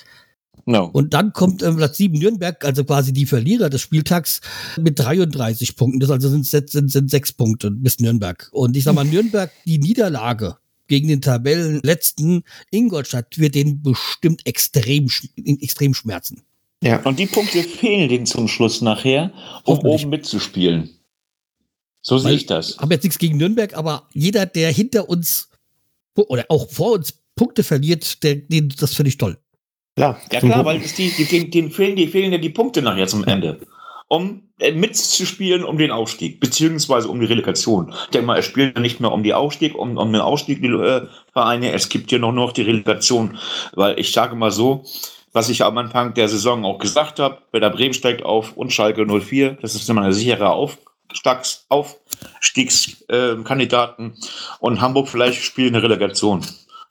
No. Und dann kommt äh, Platz 7 Nürnberg, also quasi die Verlierer des Spieltags, mit 33 Punkten. Das also sind, sind, sind sechs Punkte bis Nürnberg. Und ich sag mal, Nürnberg, die Niederlage gegen den Tabellenletzten Ingolstadt wird denen bestimmt extrem, extrem schmerzen. Ja. Und die Punkte fehlen denen zum Schluss nachher, um oben mitzuspielen. So sehe ich das. Haben jetzt nichts gegen Nürnberg, aber jeder, der hinter uns oder auch vor uns Punkte verliert, der, den, das finde ich toll. Klar, ja klar, weil die, die, denen, denen, fehlen, die fehlen ja die Punkte nachher zum Ende. Um äh, mitzuspielen um den Aufstieg, beziehungsweise um die Relegation. Ich denke mal, es spielt ja nicht mehr um die Aufstieg, um, um den Aufstieg, die äh, Vereine. Es gibt ja noch, noch die Relegation. Weil ich sage mal so, was ich am Anfang der Saison auch gesagt habe, Werder Bremen steigt auf und Schalke 04. Das ist immer eine sichere Aufstiegskandidaten. Äh, und Hamburg vielleicht spielt eine Relegation.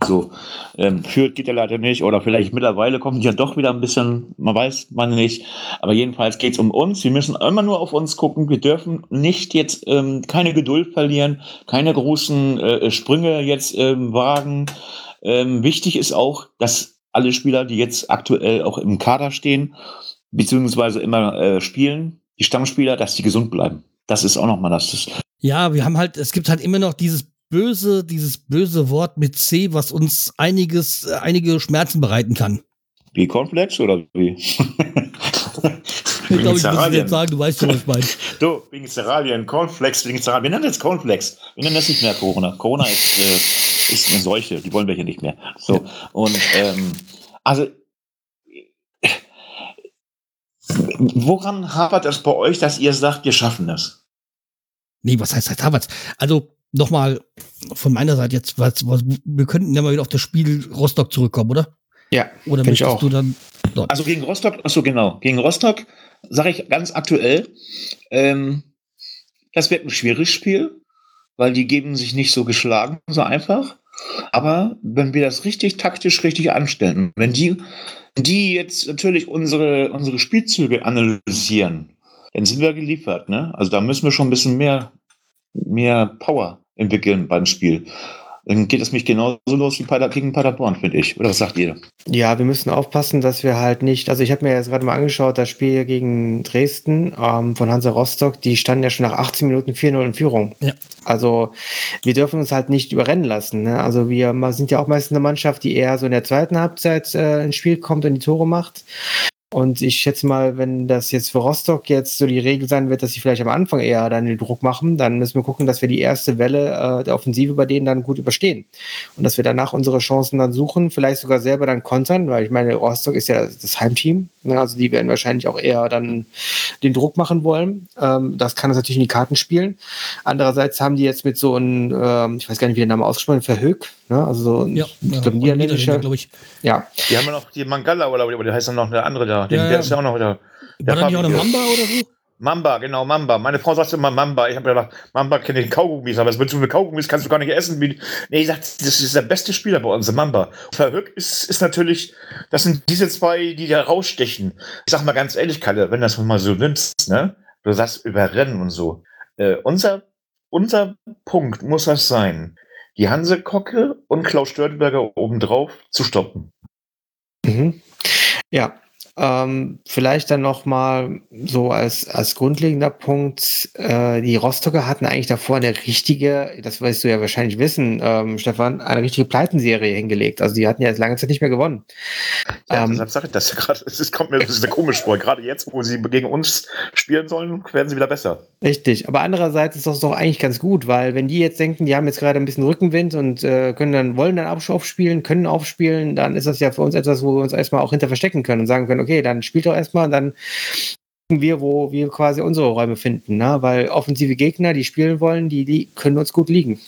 So, ähm, führt geht ja leider nicht oder vielleicht mittlerweile kommt ja doch wieder ein bisschen, man weiß man nicht. Aber jedenfalls geht es um uns. Wir müssen immer nur auf uns gucken. Wir dürfen nicht jetzt ähm, keine Geduld verlieren, keine großen äh, Sprünge jetzt ähm, wagen. Ähm, wichtig ist auch, dass alle Spieler, die jetzt aktuell auch im Kader stehen, beziehungsweise immer äh, spielen, die Stammspieler, dass die gesund bleiben. Das ist auch nochmal das. Ja, wir haben halt, es gibt halt immer noch dieses böse, dieses böse Wort mit C, was uns einiges, äh, einige Schmerzen bereiten kann. Wie Cornflakes oder wie? ich glaube, ich muss jetzt sagen, du weißt schon, was ich meine. Du, wegen Cerealien, Cornflakes, wegen Cerealien. Wir nennen das Cornflakes. Wir nennen das nicht mehr Corona. Corona ist, äh, ist eine Seuche, die wollen wir hier nicht mehr. So, und ähm, also woran hapert es bei euch, dass ihr sagt, wir schaffen das? Nee, was heißt das hapert? Also nochmal von meiner Seite jetzt, was, was, wir könnten ja mal wieder auf das Spiel Rostock zurückkommen, oder? Ja, oder möchtest ich auch. du dann dort? Also gegen Rostock, achso, genau. Gegen Rostock sage ich ganz aktuell, ähm, das wird ein schwieriges Spiel, weil die geben sich nicht so geschlagen, so einfach. Aber wenn wir das richtig taktisch richtig anstellen, wenn die, die jetzt natürlich unsere, unsere Spielzüge analysieren, dann sind wir geliefert. Ne? Also da müssen wir schon ein bisschen mehr, mehr Power entwickeln beim Spiel. dann geht es mich genauso los wie Pader gegen Paderborn, finde ich. Oder was sagt ihr? Ja, wir müssen aufpassen, dass wir halt nicht, also ich habe mir jetzt gerade mal angeschaut, das Spiel gegen Dresden ähm, von Hansa Rostock, die standen ja schon nach 18 Minuten 4-0 in Führung. Ja. Also wir dürfen uns halt nicht überrennen lassen. Ne? Also wir sind ja auch meistens eine Mannschaft, die eher so in der zweiten Halbzeit äh, ins Spiel kommt und die Tore macht. Und ich schätze mal, wenn das jetzt für Rostock jetzt so die Regel sein wird, dass sie vielleicht am Anfang eher dann den Druck machen, dann müssen wir gucken, dass wir die erste Welle äh, der Offensive bei denen dann gut überstehen. Und dass wir danach unsere Chancen dann suchen, vielleicht sogar selber dann kontern, weil ich meine, Rostock ist ja das Heimteam. Ne? Also die werden wahrscheinlich auch eher dann den Druck machen wollen. Ähm, das kann uns natürlich in die Karten spielen. Andererseits haben die jetzt mit so einem, ähm, ich weiß gar nicht, wie der Name ausgesprochen Verhög, ne? also so ein, ja, ich glaube, niederländischer, glaube ich. Ja. Die haben ja noch die Mangala oder, oder der heißt dann noch der andere da. Den, ja, der ist ja auch noch wieder. War da nicht auch eine Mamba oder so? Mamba, genau, Mamba. Meine Frau sagt immer Mamba. Ich habe gedacht, Mamba kenne ich Kaugummis, aber das willst du mit Kaugummis kannst du gar nicht essen. Nee, ich sag, das ist der beste Spieler bei uns, Mamba. Verhück ist, ist natürlich, das sind diese zwei, die da rausstechen. Ich sag mal ganz ehrlich, Kalle, wenn du das mal so nimmst, ne? Du sagst überrennen und so. Äh, unser, unser Punkt muss das sein, die Hanse Kocke und Klaus Störteberger obendrauf zu stoppen. Mhm. Ja, ähm, vielleicht dann noch mal so als, als grundlegender Punkt, äh, die Rostocker hatten eigentlich davor eine richtige, das weißt du ja wahrscheinlich wissen, ähm, Stefan, eine richtige Pleitenserie hingelegt. Also die hatten ja jetzt lange Zeit nicht mehr gewonnen. Ja, ähm, deshalb sage ich das ja gerade. Es kommt mir das ist komisch vor. Gerade jetzt, wo sie gegen uns spielen sollen, werden sie wieder besser. Richtig, aber andererseits ist das doch eigentlich ganz gut, weil wenn die jetzt denken, die haben jetzt gerade ein bisschen Rückenwind und äh, können dann, wollen dann aufspielen, können aufspielen, dann ist das ja für uns etwas, wo wir uns erstmal auch hinter verstecken können und sagen können, okay, dann spielt doch erstmal und dann wir, wo wir quasi unsere Räume finden, ne? weil offensive Gegner, die spielen wollen, die, die können uns gut liegen.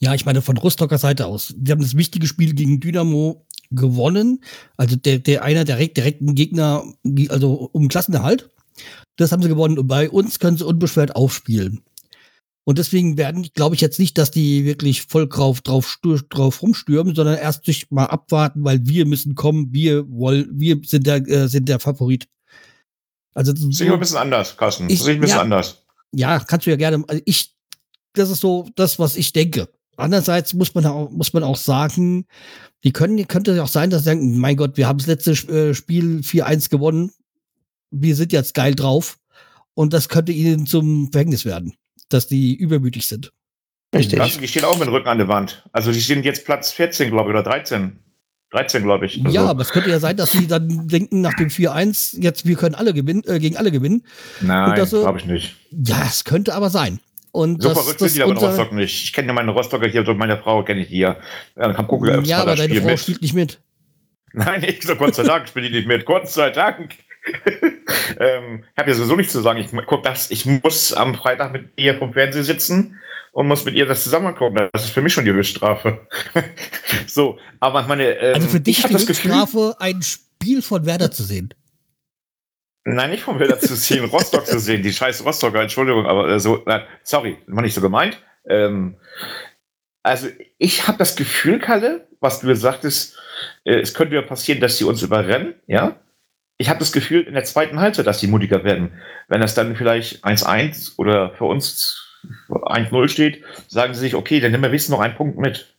Ja, ich meine, von Rostocker Seite aus. Die haben das wichtige Spiel gegen Dynamo gewonnen. Also der, der einer direkt, direkten Gegner, also um Klassenerhalt. Das haben sie gewonnen. Und bei uns können sie unbeschwert aufspielen. Und deswegen werden, glaube ich jetzt nicht, dass die wirklich voll drauf, drauf, drauf rumstürmen, sondern erst sich mal abwarten, weil wir müssen kommen, wir wollen, wir sind der, äh, sind der Favorit. Also, so, sehe ich ein bisschen anders, Carsten. Ich, sehe ich ein bisschen ja, anders. Ja, kannst du ja gerne. Also ich, das ist so das, was ich denke. Andererseits muss man auch, muss man auch sagen, die können, könnte auch sein, dass sie sagen, mein Gott, wir haben das letzte äh, Spiel 4-1 gewonnen. Wir sind jetzt geil drauf. Und das könnte ihnen zum Verhängnis werden dass die übermütig sind. Richtig. Die stehen auch mit dem Rücken an der Wand. Also die sind jetzt Platz 14, glaube ich, oder 13. 13, glaube ich. Also. Ja, aber es könnte ja sein, dass sie dann denken nach dem 4-1, jetzt wir können alle gewinnen, äh, gegen alle gewinnen. Nein, glaube ich nicht. Ja, es könnte aber sein. Und so das, verrückt sind die aber in Rostock nicht. Ich kenne ja meine Rostocker hier, so meine Frau kenne ich hier. Ja, kann gucken, ja aber deine Frau mit. spielt nicht mit. Nein, ich so Gott sei Dank spiele ich nicht mit. Gott sei Dank. ähm, ich habe ja sowieso nichts zu sagen. Ich guck das, ich muss am Freitag mit ihr vom Fernsehen sitzen und muss mit ihr das zusammen gucken. Das ist für mich schon die Höchststrafe. so, aber meine. Ähm, also für dich ist die Höchststrafe, ein Spiel von Werder zu sehen. Nein, nicht von Werder zu sehen, Rostock zu sehen. Die scheiß Rostocker, Entschuldigung, aber äh, so, na, sorry, war nicht so gemeint. Ähm, also ich habe das Gefühl, Kalle, was du gesagt hast, äh, es könnte ja passieren, dass sie uns überrennen, ja ich habe das Gefühl in der zweiten Halbzeit, dass die mutiger werden. Wenn das dann vielleicht 1-1 oder für uns 1-0 steht, sagen sie sich, okay, dann nehmen wir wenigstens noch einen Punkt mit.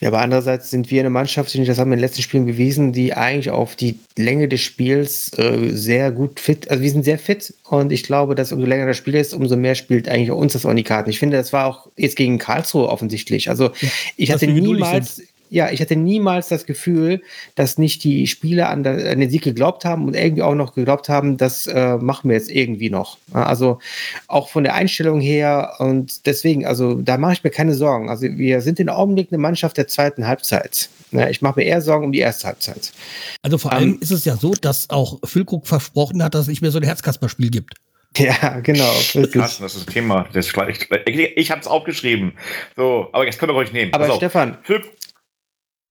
Ja, aber andererseits sind wir eine Mannschaft, das haben wir in den letzten Spielen bewiesen, die eigentlich auf die Länge des Spiels äh, sehr gut fit, also wir sind sehr fit und ich glaube, dass umso länger das Spiel ist, umso mehr spielt eigentlich uns das auch in die Karten. Ich finde, das war auch jetzt gegen Karlsruhe offensichtlich. Also ich hatte niemals, ja, ich hatte niemals das Gefühl, dass nicht die Spieler an, der, an den Sieg geglaubt haben und irgendwie auch noch geglaubt haben, das äh, machen wir jetzt irgendwie noch. Also auch von der Einstellung her und deswegen, also da mache ich mir keine Sorgen. Also wir sind in Augenblick eine Mannschaft der zweiten Halbzeit. Ja, ich mache mir eher Sorgen um die erste Halbzeit. Also vor allem ähm, ist es ja so, dass auch Füllkrug versprochen hat, dass es nicht mehr so ein Herzkasperspiel gibt. Ja, genau. Krass, das ist das Thema. Das ich ich, ich habe es aufgeschrieben. So, aber jetzt könnt ihr euch nehmen. Aber Stefan, Füll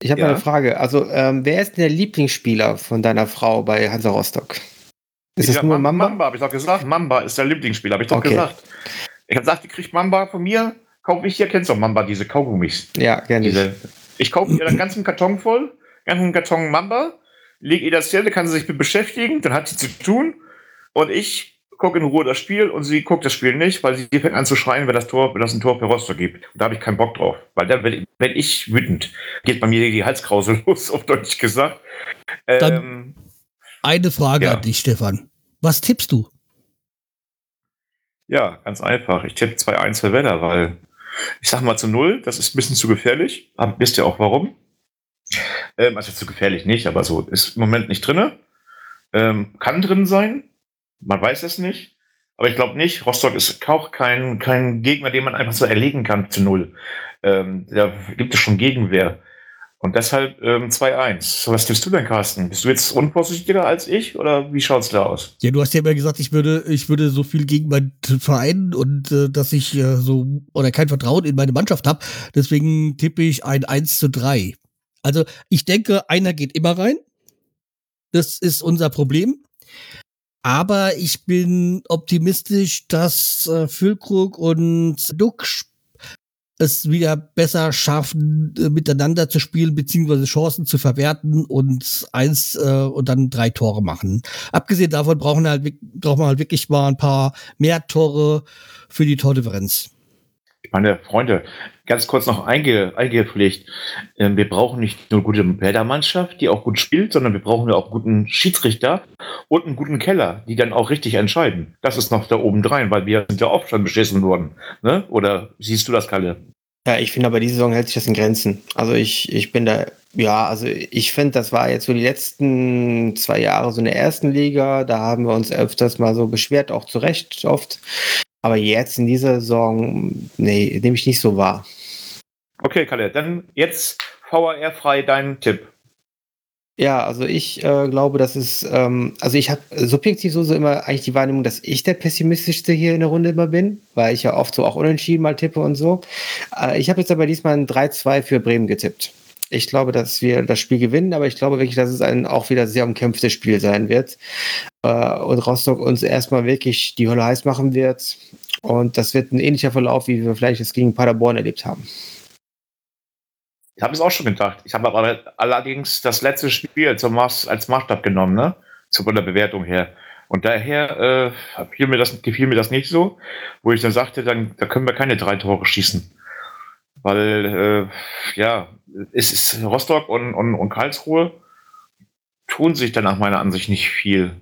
ich habe ja. eine Frage. Also, ähm, wer ist denn der Lieblingsspieler von deiner Frau bei Hansa Rostock? Ist es nur Mamba? Mamba, habe ich doch gesagt. Mamba ist der Lieblingsspieler, habe ich doch okay. gesagt. Ich habe gesagt, die kriegt Mamba von mir. Kauf ich hier, kennst du Mamba, diese Kaugummis. Ja, gerne. Diese, ich kaufe ihr einen ganzen Karton voll, ganzen Karton Mamba, lege ihr das hin, da kann sie sich mit beschäftigen, dann hat sie zu tun. Und ich gucke in Ruhe das Spiel und sie guckt das Spiel nicht, weil sie fängt an zu schreien, wenn das Tor, wenn das ein Tor für Rostock gibt. Und da habe ich keinen Bock drauf. Weil dann, wenn, ich wütend, geht bei mir die Halskrause los, auf Deutsch gesagt. Ähm, eine Frage ja. an dich, Stefan. Was tippst du? Ja, ganz einfach. Ich tippe 2-1 für Wetter, weil ich sag mal zu null, das ist ein bisschen zu gefährlich. Aber wisst ihr auch warum? Ähm, also zu gefährlich nicht, aber so ist im Moment nicht drin. Ähm, kann drin sein, man weiß es nicht. Aber ich glaube nicht, Rostock ist auch kein, kein Gegner, den man einfach so erlegen kann zu null. Ähm, da gibt es schon Gegenwehr. Und deshalb ähm, 2-1. Was tippst du denn, Carsten? Bist du jetzt unvorsichtiger als ich oder wie schaut es da aus? Ja, du hast ja immer gesagt, ich würde, ich würde so viel gegen meinen Verein und äh, dass ich äh, so oder kein Vertrauen in meine Mannschaft habe. Deswegen tippe ich ein 1 zu 3. Also ich denke, einer geht immer rein. Das ist unser Problem. Aber ich bin optimistisch, dass äh, Füllkrug und Duck es wieder besser schaffen, äh, miteinander zu spielen, beziehungsweise Chancen zu verwerten und eins äh, und dann drei Tore machen. Abgesehen davon brauchen, halt, brauchen wir halt wirklich mal ein paar mehr Tore für die Tordifferenz meine Freunde, ganz kurz noch einge, eingepflegt. Ähm, wir brauchen nicht nur gute Bädermannschaft, die auch gut spielt, sondern wir brauchen auch guten Schiedsrichter und einen guten Keller, die dann auch richtig entscheiden. Das ist noch da oben drein, weil wir sind ja oft schon beschissen worden. Ne? Oder siehst du das, Kalle? Ja, ich finde aber diese Saison hält sich das in Grenzen. Also ich, ich bin da, ja, also ich finde, das war jetzt so die letzten zwei Jahre so in der ersten Liga. Da haben wir uns öfters mal so beschwert, auch zu Recht oft. Aber jetzt in dieser Saison, nee, nehme ich nicht so wahr. Okay, Kalle, dann jetzt VAR frei dein Tipp. Ja, also ich äh, glaube, dass es, ähm, also ich habe subjektiv so, so immer eigentlich die Wahrnehmung, dass ich der pessimistischste hier in der Runde immer bin, weil ich ja oft so auch unentschieden mal tippe und so. Äh, ich habe jetzt aber diesmal ein 3-2 für Bremen getippt. Ich glaube, dass wir das Spiel gewinnen, aber ich glaube wirklich, dass es ein auch wieder sehr umkämpftes Spiel sein wird. Äh, und Rostock uns erstmal wirklich die Hölle heiß machen wird. Und das wird ein ähnlicher Verlauf, wie wir vielleicht es gegen Paderborn erlebt haben. Ich habe es auch schon gedacht. Ich habe aber allerdings das letzte Spiel zum Maß, als Maßstab genommen, ne? Von der Bewertung her. Und daher äh, gefiel, mir das, gefiel mir das nicht so, wo ich dann sagte, dann da können wir keine drei Tore schießen. Weil, äh, ja, es ist Rostock und, und, und Karlsruhe tun sich dann nach meiner Ansicht nicht viel.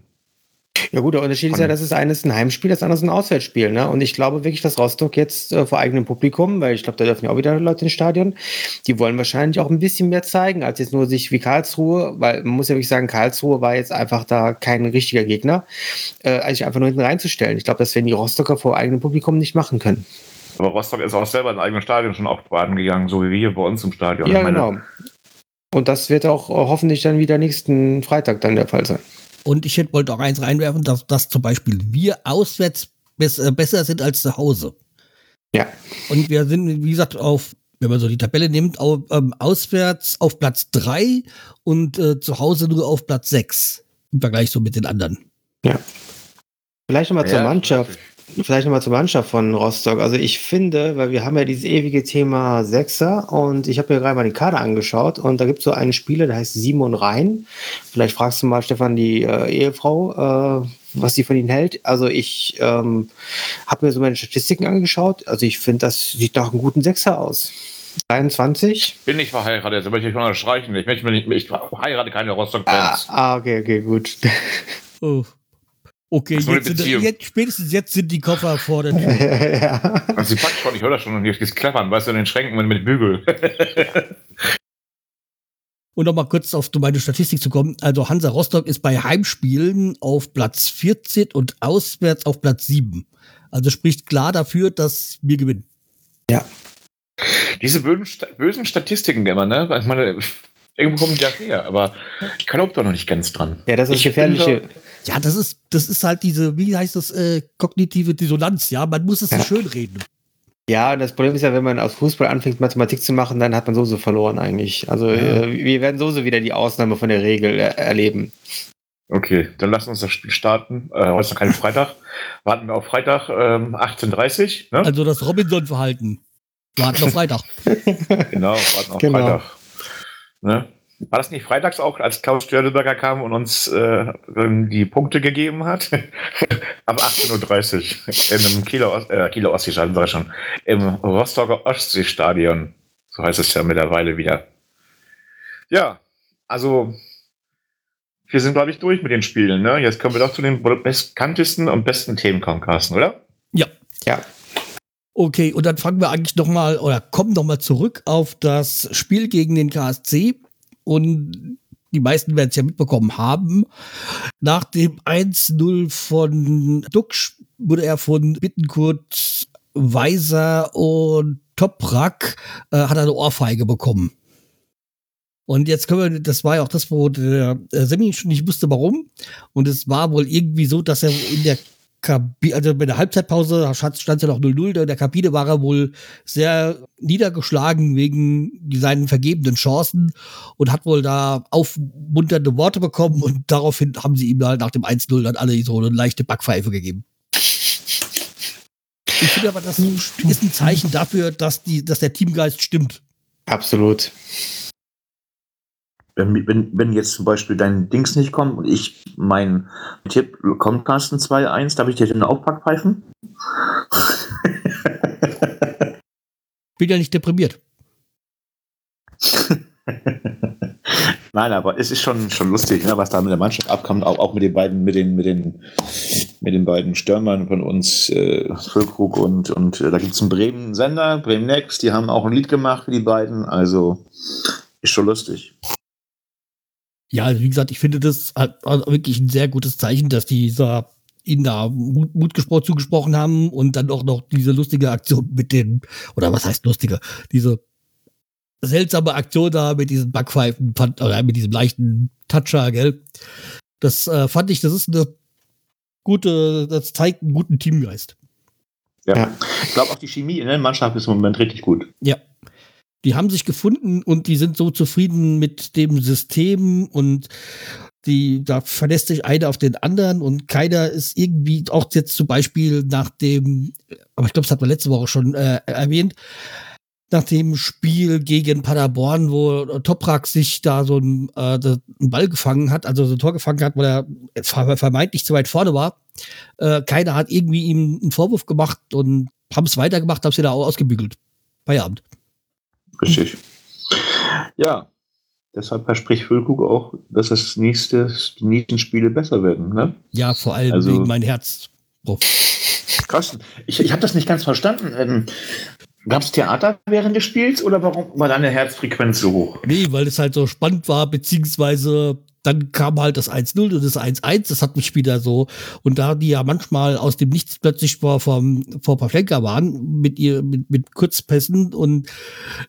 Ja gut, der Unterschied ist ja, dass es eines ein Heimspiel, das andere ist ein Auswärtsspiel. Ne? Und ich glaube wirklich, dass Rostock jetzt äh, vor eigenem Publikum, weil ich glaube, da dürfen ja auch wieder Leute ins Stadion, die wollen wahrscheinlich auch ein bisschen mehr zeigen, als jetzt nur sich wie Karlsruhe, weil man muss ja wirklich sagen, Karlsruhe war jetzt einfach da kein richtiger Gegner, äh, eigentlich einfach nur hinten reinzustellen. Ich glaube, das werden die Rostocker vor eigenem Publikum nicht machen können. Aber Rostock ist auch selber in eigenen Stadion schon aufbaden gegangen, so wie wir hier bei uns im Stadion. Ja, genau. Und das wird auch äh, hoffentlich dann wieder nächsten Freitag dann der Fall sein. Und ich wollte auch eins reinwerfen, dass, dass zum Beispiel wir auswärts äh, besser sind als zu Hause. Ja. Und wir sind, wie gesagt, auf, wenn man so die Tabelle nimmt, auf, ähm, auswärts auf Platz 3 und äh, zu Hause nur auf Platz 6 im Vergleich so mit den anderen. Ja. Vielleicht nochmal ja, zur Mannschaft. Vielleicht nochmal zur Mannschaft von Rostock. Also ich finde, weil wir haben ja dieses ewige Thema Sechser und ich habe mir gerade mal den Kader angeschaut und da gibt es so einen Spieler, der heißt Simon Rhein. Vielleicht fragst du mal Stefan, die äh, Ehefrau, äh, was sie von ihm hält. Also ich ähm, habe mir so meine Statistiken angeschaut. Also ich finde, das sieht nach einem guten Sechser aus. 23? Bin nicht verheiratet, das möchte ich mal streichen. Ich möchte nicht, ich heirate keine Rostock-Fans. Ah, ah, okay, okay, gut. Oh. Okay, jetzt sind, jetzt, spätestens jetzt sind die Koffer vor der Tür. ja. Also sie packt schon, ich höre das schon und jetzt klappern, weißt du, in den Schränken mit Bügel. und nochmal kurz auf meine Statistik zu kommen. Also Hansa Rostock ist bei Heimspielen auf Platz 14 und auswärts auf Platz 7. Also spricht klar dafür, dass wir gewinnen. Ja. Diese bösen Statistiken immer, ne? Ich meine, irgendwo kommen die ja her, aber ich glaube da noch nicht ganz dran. Ja, das ist ich gefährliche. Ja, das ist, das ist halt diese, wie heißt das, äh, kognitive Dissonanz, ja. Man muss es ja. schön reden. Ja, und das Problem ist ja, wenn man aus Fußball anfängt, Mathematik zu machen, dann hat man sowieso verloren eigentlich. Also ja. äh, wir werden sowieso wieder die Ausnahme von der Regel er erleben. Okay, dann lass uns das Spiel starten. Äh, heute ist noch kein Freitag. Warten wir auf Freitag ähm, 18.30 ne? Also das Robinson-Verhalten. Warten auf Freitag. genau, warten auf genau. Freitag. Ne? War das nicht freitags auch, als Klaus Störleberger kam und uns äh, die Punkte gegeben hat? Ab 18.30 Uhr im Kieler, äh, Kieler Ostseestadion, sag ich schon, im Rostocker Ostseestadion. So heißt es ja mittlerweile wieder. Ja, also wir sind, glaube ich, durch mit den Spielen. Ne? Jetzt kommen wir doch zu den bekanntesten und besten Themen kommen, Carsten, oder? Ja. Ja. Okay, und dann fangen wir eigentlich noch mal oder kommen noch mal zurück auf das Spiel gegen den KSC und die meisten werden es ja mitbekommen haben. Nach dem 1-0 von Duxch wurde er von Bittenkurt, Weiser und Toprak äh, hat eine Ohrfeige bekommen. Und jetzt können wir, das war ja auch das, wo der Semi schon nicht wusste, warum. Und es war wohl irgendwie so, dass er in der Kabine, also bei der Halbzeitpause stand ja noch 0-0, in der Kabine war er wohl sehr niedergeschlagen wegen seinen vergebenen Chancen und hat wohl da aufmunternde Worte bekommen und daraufhin haben sie ihm halt nach dem 1-0 dann alle so eine leichte Backpfeife gegeben. Ich finde aber, das ist ein Zeichen dafür, dass, die, dass der Teamgeist stimmt. Absolut wenn, wenn, wenn jetzt zum Beispiel dein Dings nicht kommt und ich mein Tipp kommt Carsten 2-1, darf ich dir den auch packpfeifen? Bin ja nicht deprimiert. Nein, aber es ist schon, schon lustig, ne, was da mit der Mannschaft abkommt, auch, auch mit den beiden, mit den, mit den, mit den beiden Stürmern von uns, äh, Füllkrug und, und äh, da gibt es einen Bremen-Sender, Bremen Next, die haben auch ein Lied gemacht für die beiden, also ist schon lustig. Ja, wie gesagt, ich finde das wirklich ein sehr gutes Zeichen, dass dieser ihnen da Mut, Mut zugesprochen haben und dann auch noch diese lustige Aktion mit den, oder was heißt lustige, diese seltsame Aktion da mit diesen Backpfeifen, oder mit diesem leichten Toucher, gell? Das äh, fand ich, das ist eine gute, das zeigt einen guten Teamgeist. Ja. ja. Ich glaube auch die Chemie in der Mannschaft ist im Moment richtig gut. Ja die haben sich gefunden und die sind so zufrieden mit dem System und die, da verlässt sich einer auf den anderen und keiner ist irgendwie, auch jetzt zum Beispiel nach dem, aber ich glaube, das hat man letzte Woche schon äh, erwähnt, nach dem Spiel gegen Paderborn, wo Toprak sich da so einen, äh, einen Ball gefangen hat, also so ein Tor gefangen hat, weil er vermeintlich zu weit vorne war. Äh, keiner hat irgendwie ihm einen Vorwurf gemacht und haben es weitergemacht, haben es wieder ausgebügelt. Feierabend. Richtig. Ja, deshalb verspricht Füllkrug auch, dass das nächste, die nächsten Spiele besser werden. Ne? Ja, vor allem also, wegen mein Herz. Oh. Krass. Ich, ich habe das nicht ganz verstanden. Ähm, Gab es Theater während des Spiels oder warum war deine Herzfrequenz so hoch? Nee, weil es halt so spannend war, beziehungsweise dann kam halt das 1-0 und das 1-1, das hat mich wieder so, und da die ja manchmal aus dem Nichts plötzlich vor, vor, vor Pavlenka waren, mit ihr, mit, mit Kurzpässen und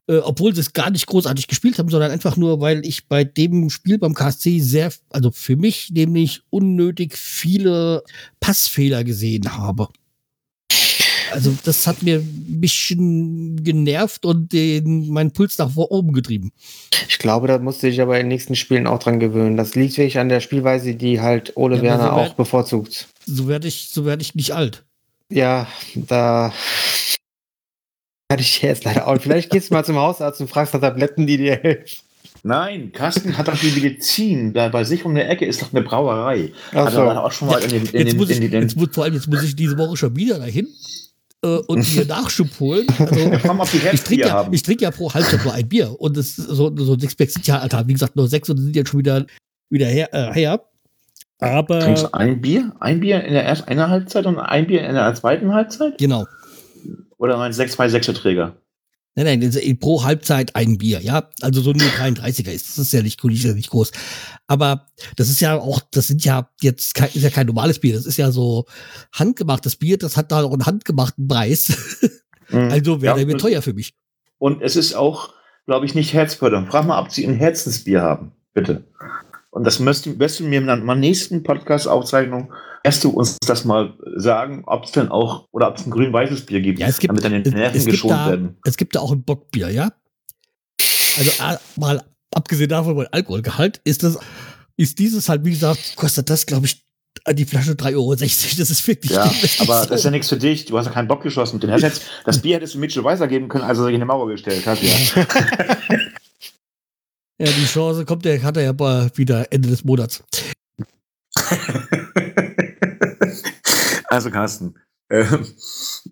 äh, obwohl sie es gar nicht großartig gespielt haben, sondern einfach nur, weil ich bei dem Spiel beim KSC sehr, also für mich nämlich unnötig viele Passfehler gesehen habe. Also das hat mir ein bisschen genervt und den, meinen Puls nach oben getrieben. Ich glaube, da musste ich aber in den nächsten Spielen auch dran gewöhnen. Das liegt wirklich an der Spielweise, die halt Ole ja, Werner so auch bevorzugt. So werde ich, so werde ich nicht alt. Ja, da werde ich jetzt leider auch. Vielleicht gehst du mal zum Hausarzt und fragst nach Tabletten, die dir helfen. Nein, Carsten hat doch die Medizin. Da bei sich um der Ecke ist doch eine Brauerei. Ach so. Er auch schon mal in den, in jetzt den, muss ich, in den, jetzt muss, vor allem jetzt muss ich diese Woche schon wieder dahin äh, und mir Nachschub holen. Also, ich trinke ja, ich trink ja pro Halbzeit nur ein Bier. Und das so, so ein Sixpack sind ja, Alter, wie gesagt, nur sechs und sind jetzt schon wieder, wieder her. Äh, her. Aber. Trinkst du ein Bier? Ein Bier in der ersten einer Halbzeit und ein Bier in der zweiten Halbzeit? Genau. Oder meinst sechs, zwei Sechser-Träger? Nein, nein, pro Halbzeit ein Bier, ja. Also so nur 33er ist, das ist ja nicht, ist ja nicht groß. Aber das ist ja auch, das sind ja jetzt kein, ist ja kein normales Bier, das ist ja so handgemachtes Bier, das hat da auch einen handgemachten Preis. Mhm. also wäre ja, der mir teuer für mich. Und es ist auch, glaube ich, nicht herzfördernd. Frag mal, ob sie ein Herzensbier haben, bitte. Und das müsst, wirst du mir in meiner nächsten Podcast-Aufzeichnung erst du uns das mal sagen, ob es denn auch oder ob es ein grün-weißes Bier gibt, ja, es gibt damit deine Nerven es, es geschont da, werden. Es gibt da auch ein Bockbier, ja? Also mal abgesehen davon, mein Alkoholgehalt, ist das, ist dieses halt, wie gesagt, kostet das, glaube ich, die Flasche 3,60 Euro. Das ist wirklich. Ja, aber so. das ist ja nichts für dich. Du hast ja keinen Bock geschossen mit den Headsets. Das Bier hättest du Mitchell Weiser geben können, als er sich in die Mauer gestellt hat. Ja. Ja, die Chance kommt, der hat er ja wieder Ende des Monats. also, Carsten, ähm,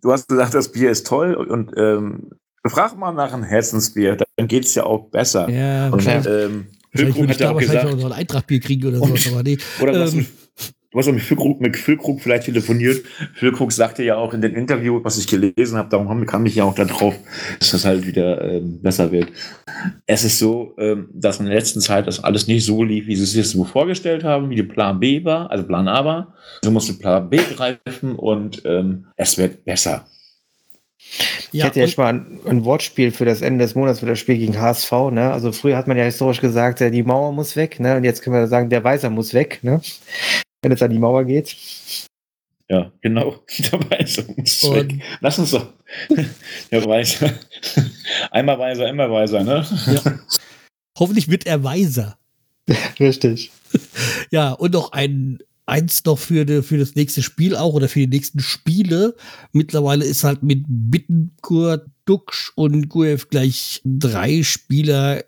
du hast gesagt, das Bier ist toll und ähm, frag mal nach einem Herzensbier, dann geht es ja auch besser. Ja, und, ähm, Füllkrug hat ja auch gesagt. Noch ein Eintrachtbier kriegen oder sowas, aber nee. Oder ähm, Du hast auch mit Füllkrug, mit Füllkrug vielleicht telefoniert. Füllkrug sagte ja auch in dem Interview, was ich gelesen habe, darum kam ich ja auch darauf, dass das halt wieder ähm, besser wird. Es ist so, ähm, dass in der letzten Zeit das alles nicht so lief, wie sie es sich so vorgestellt haben, wie der Plan B war, also Plan A war. Also musste Plan B greifen und ähm, es wird besser. Ich ja, hätte ja schon mal ein, ein, Wortspiel für das Ende des Monats für das Spiel gegen HSV. Ne? Also früher hat man ja historisch gesagt, die Mauer muss weg, ne? Und jetzt können wir sagen, der Weiser muss weg, ne? Wenn es an die Mauer geht. Ja, genau. Der Weiser muss weg. Lass uns doch. Der Weiser. Einmal Weiser, immer Weiser, ne? Ja. Hoffentlich wird er weiser. Richtig. Ja, und noch ein eins noch für, de, für das nächste Spiel auch oder für die nächsten Spiele. Mittlerweile ist halt mit Bittencourt, Duxch und Guev gleich drei Spieler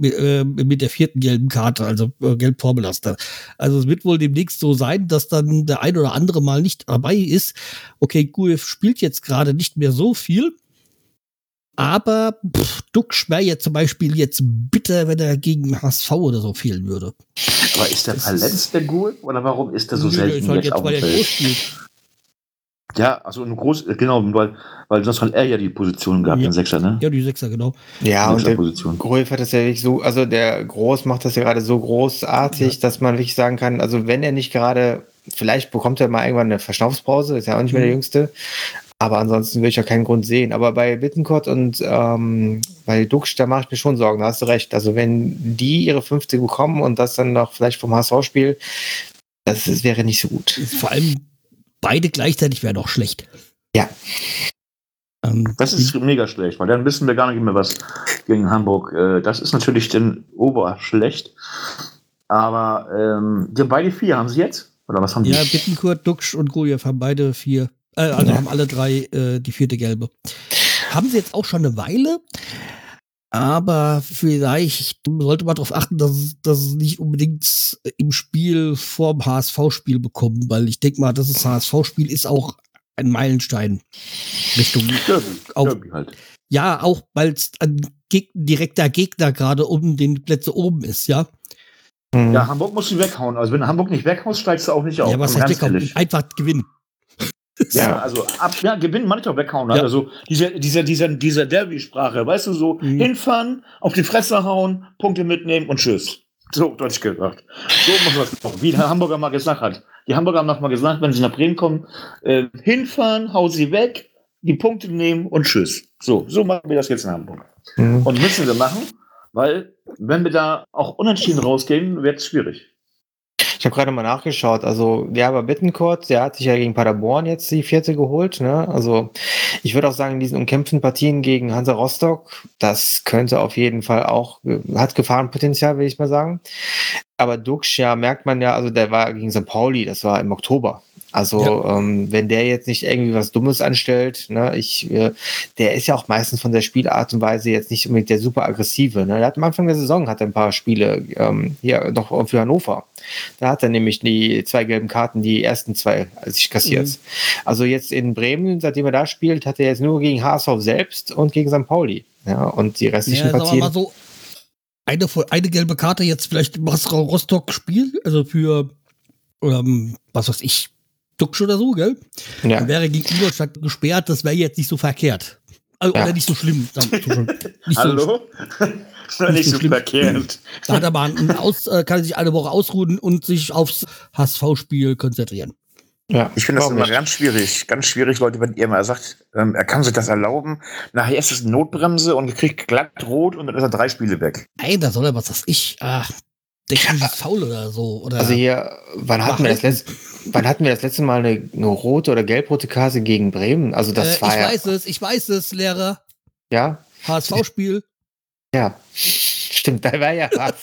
mit, äh, mit der vierten gelben Karte, also äh, gelb vorbelastet. Also es wird wohl demnächst so sein, dass dann der ein oder andere mal nicht dabei ist. Okay, Guev spielt jetzt gerade nicht mehr so viel, aber pff, Duck wäre jetzt zum Beispiel jetzt bitter, wenn er gegen HSV oder so fehlen würde. Aber ist der verletzt, der Guev? Oder warum ist er so selten ist halt jetzt, weil er groß spielt. Ja, also ein groß, genau, weil, weil sonst hat er ja die Position gehabt, ja. den Sechser, ne? Ja, die Sechser, genau. Ja, und der Gruev hat das ja wirklich so, also der Groß macht das ja gerade so großartig, ja. dass man wirklich sagen kann, also wenn er nicht gerade, vielleicht bekommt er mal irgendwann eine Verschnaufspause, ist ja auch nicht mehr der mhm. Jüngste, aber ansonsten würde ich ja keinen Grund sehen. Aber bei Bittenkott und ähm, bei Dux, da mache ich mir schon Sorgen, da hast du recht. Also wenn die ihre 50 bekommen und das dann noch vielleicht vom HSV-Spiel, das, das wäre nicht so gut. Vor allem beide gleichzeitig wäre doch schlecht. Ja. Ähm, das ist mega schlecht, weil dann wissen wir gar nicht mehr, was gegen Hamburg. Äh, das ist natürlich dann oberschlecht. Aber ähm, die haben beide vier, haben sie jetzt? Oder was haben die? Ja, Bittenkurt, Duxch und Grujew haben beide vier. Äh, also ja. haben alle drei äh, die vierte gelbe. Haben sie jetzt auch schon eine Weile. Aber vielleicht sollte man darauf achten, dass, es, dass es nicht unbedingt im Spiel vorm HSV-Spiel bekommen, weil ich denke mal, das HSV-Spiel ist auch ein Meilenstein Richtung Derby, halt. Ja, auch weil es ein Geg direkter Gegner gerade um den Plätze oben ist, ja. Hm. Ja, Hamburg muss sie weghauen. Also wenn Hamburg nicht weghaust, steigst du auch nicht auf. Ja, was heißt weghauen? Einfach gewinnen. Ja, also ab, ja, gewinnen manchmal weghauen. Ja. Also diese, diese, diese, diese Derby-Sprache, weißt du, so mhm. hinfahren, auf die Fresse hauen, Punkte mitnehmen und tschüss. So, deutsch gesagt. So muss man das machen, wie der Hamburger mal gesagt hat. Die Hamburger haben noch mal gesagt, wenn sie nach Bremen kommen, äh, hinfahren, hau sie weg, die Punkte nehmen und tschüss. So, so machen wir das jetzt in Hamburg. Mhm. Und müssen wir machen, weil wenn wir da auch unentschieden rausgehen, wird es schwierig. Ich habe gerade mal nachgeschaut. Also, ja, aber Bittencourt, der hat sich ja gegen Paderborn jetzt die vierte geholt. Ne? Also, ich würde auch sagen, in diesen umkämpften Partien gegen Hansa Rostock, das könnte auf jeden Fall auch, hat Gefahrenpotenzial, will ich mal sagen. Aber Dux, ja, merkt man ja, also der war gegen St. Pauli, das war im Oktober. Also ja. ähm, wenn der jetzt nicht irgendwie was Dummes anstellt, ne, ich, äh, der ist ja auch meistens von der Spielart und Weise jetzt nicht unbedingt der super aggressive. Ne? Der hat am Anfang der Saison hat er ein paar Spiele ähm, hier noch für Hannover. Da hat er nämlich die zwei gelben Karten, die ersten zwei sich kassiert. Mhm. Also jetzt in Bremen, seitdem er da spielt, hat er jetzt nur gegen HSV selbst und gegen St. Pauli. Ja, und die restlichen ja, Partien. Mal so eine, eine gelbe Karte jetzt vielleicht im Rostock-Spiel, also für ähm, was weiß ich, Duxch oder so, gell? Ja. Dann wäre gegen Ingolstadt gesperrt, das wäre jetzt nicht so verkehrt. Also, ja. Oder nicht so schlimm. Nicht Hallo? So, nicht, nicht so, so verkehrt. Da hat er mal einen Aus, äh, kann sich eine Woche ausruhen und sich aufs HSV-Spiel konzentrieren. Ja, ich finde das immer nicht. ganz schwierig. Ganz schwierig, Leute, wenn ihr mal sagt, ähm, er kann sich das erlauben. Nachher ist es eine Notbremse und kriegt glatt rot und dann ist er drei Spiele weg. Ey, da soll er was, was ich. Ach, der kann ja. faul oder so. Oder also hier, wann hatten, wir das letzte, wann hatten wir das letzte Mal eine, eine rote oder gelb-rote Karte gegen Bremen? Also das äh, war ich ja. weiß es, ich weiß es, Lehrer. Ja. HSV-Spiel. Ja. Stimmt, da war ja was.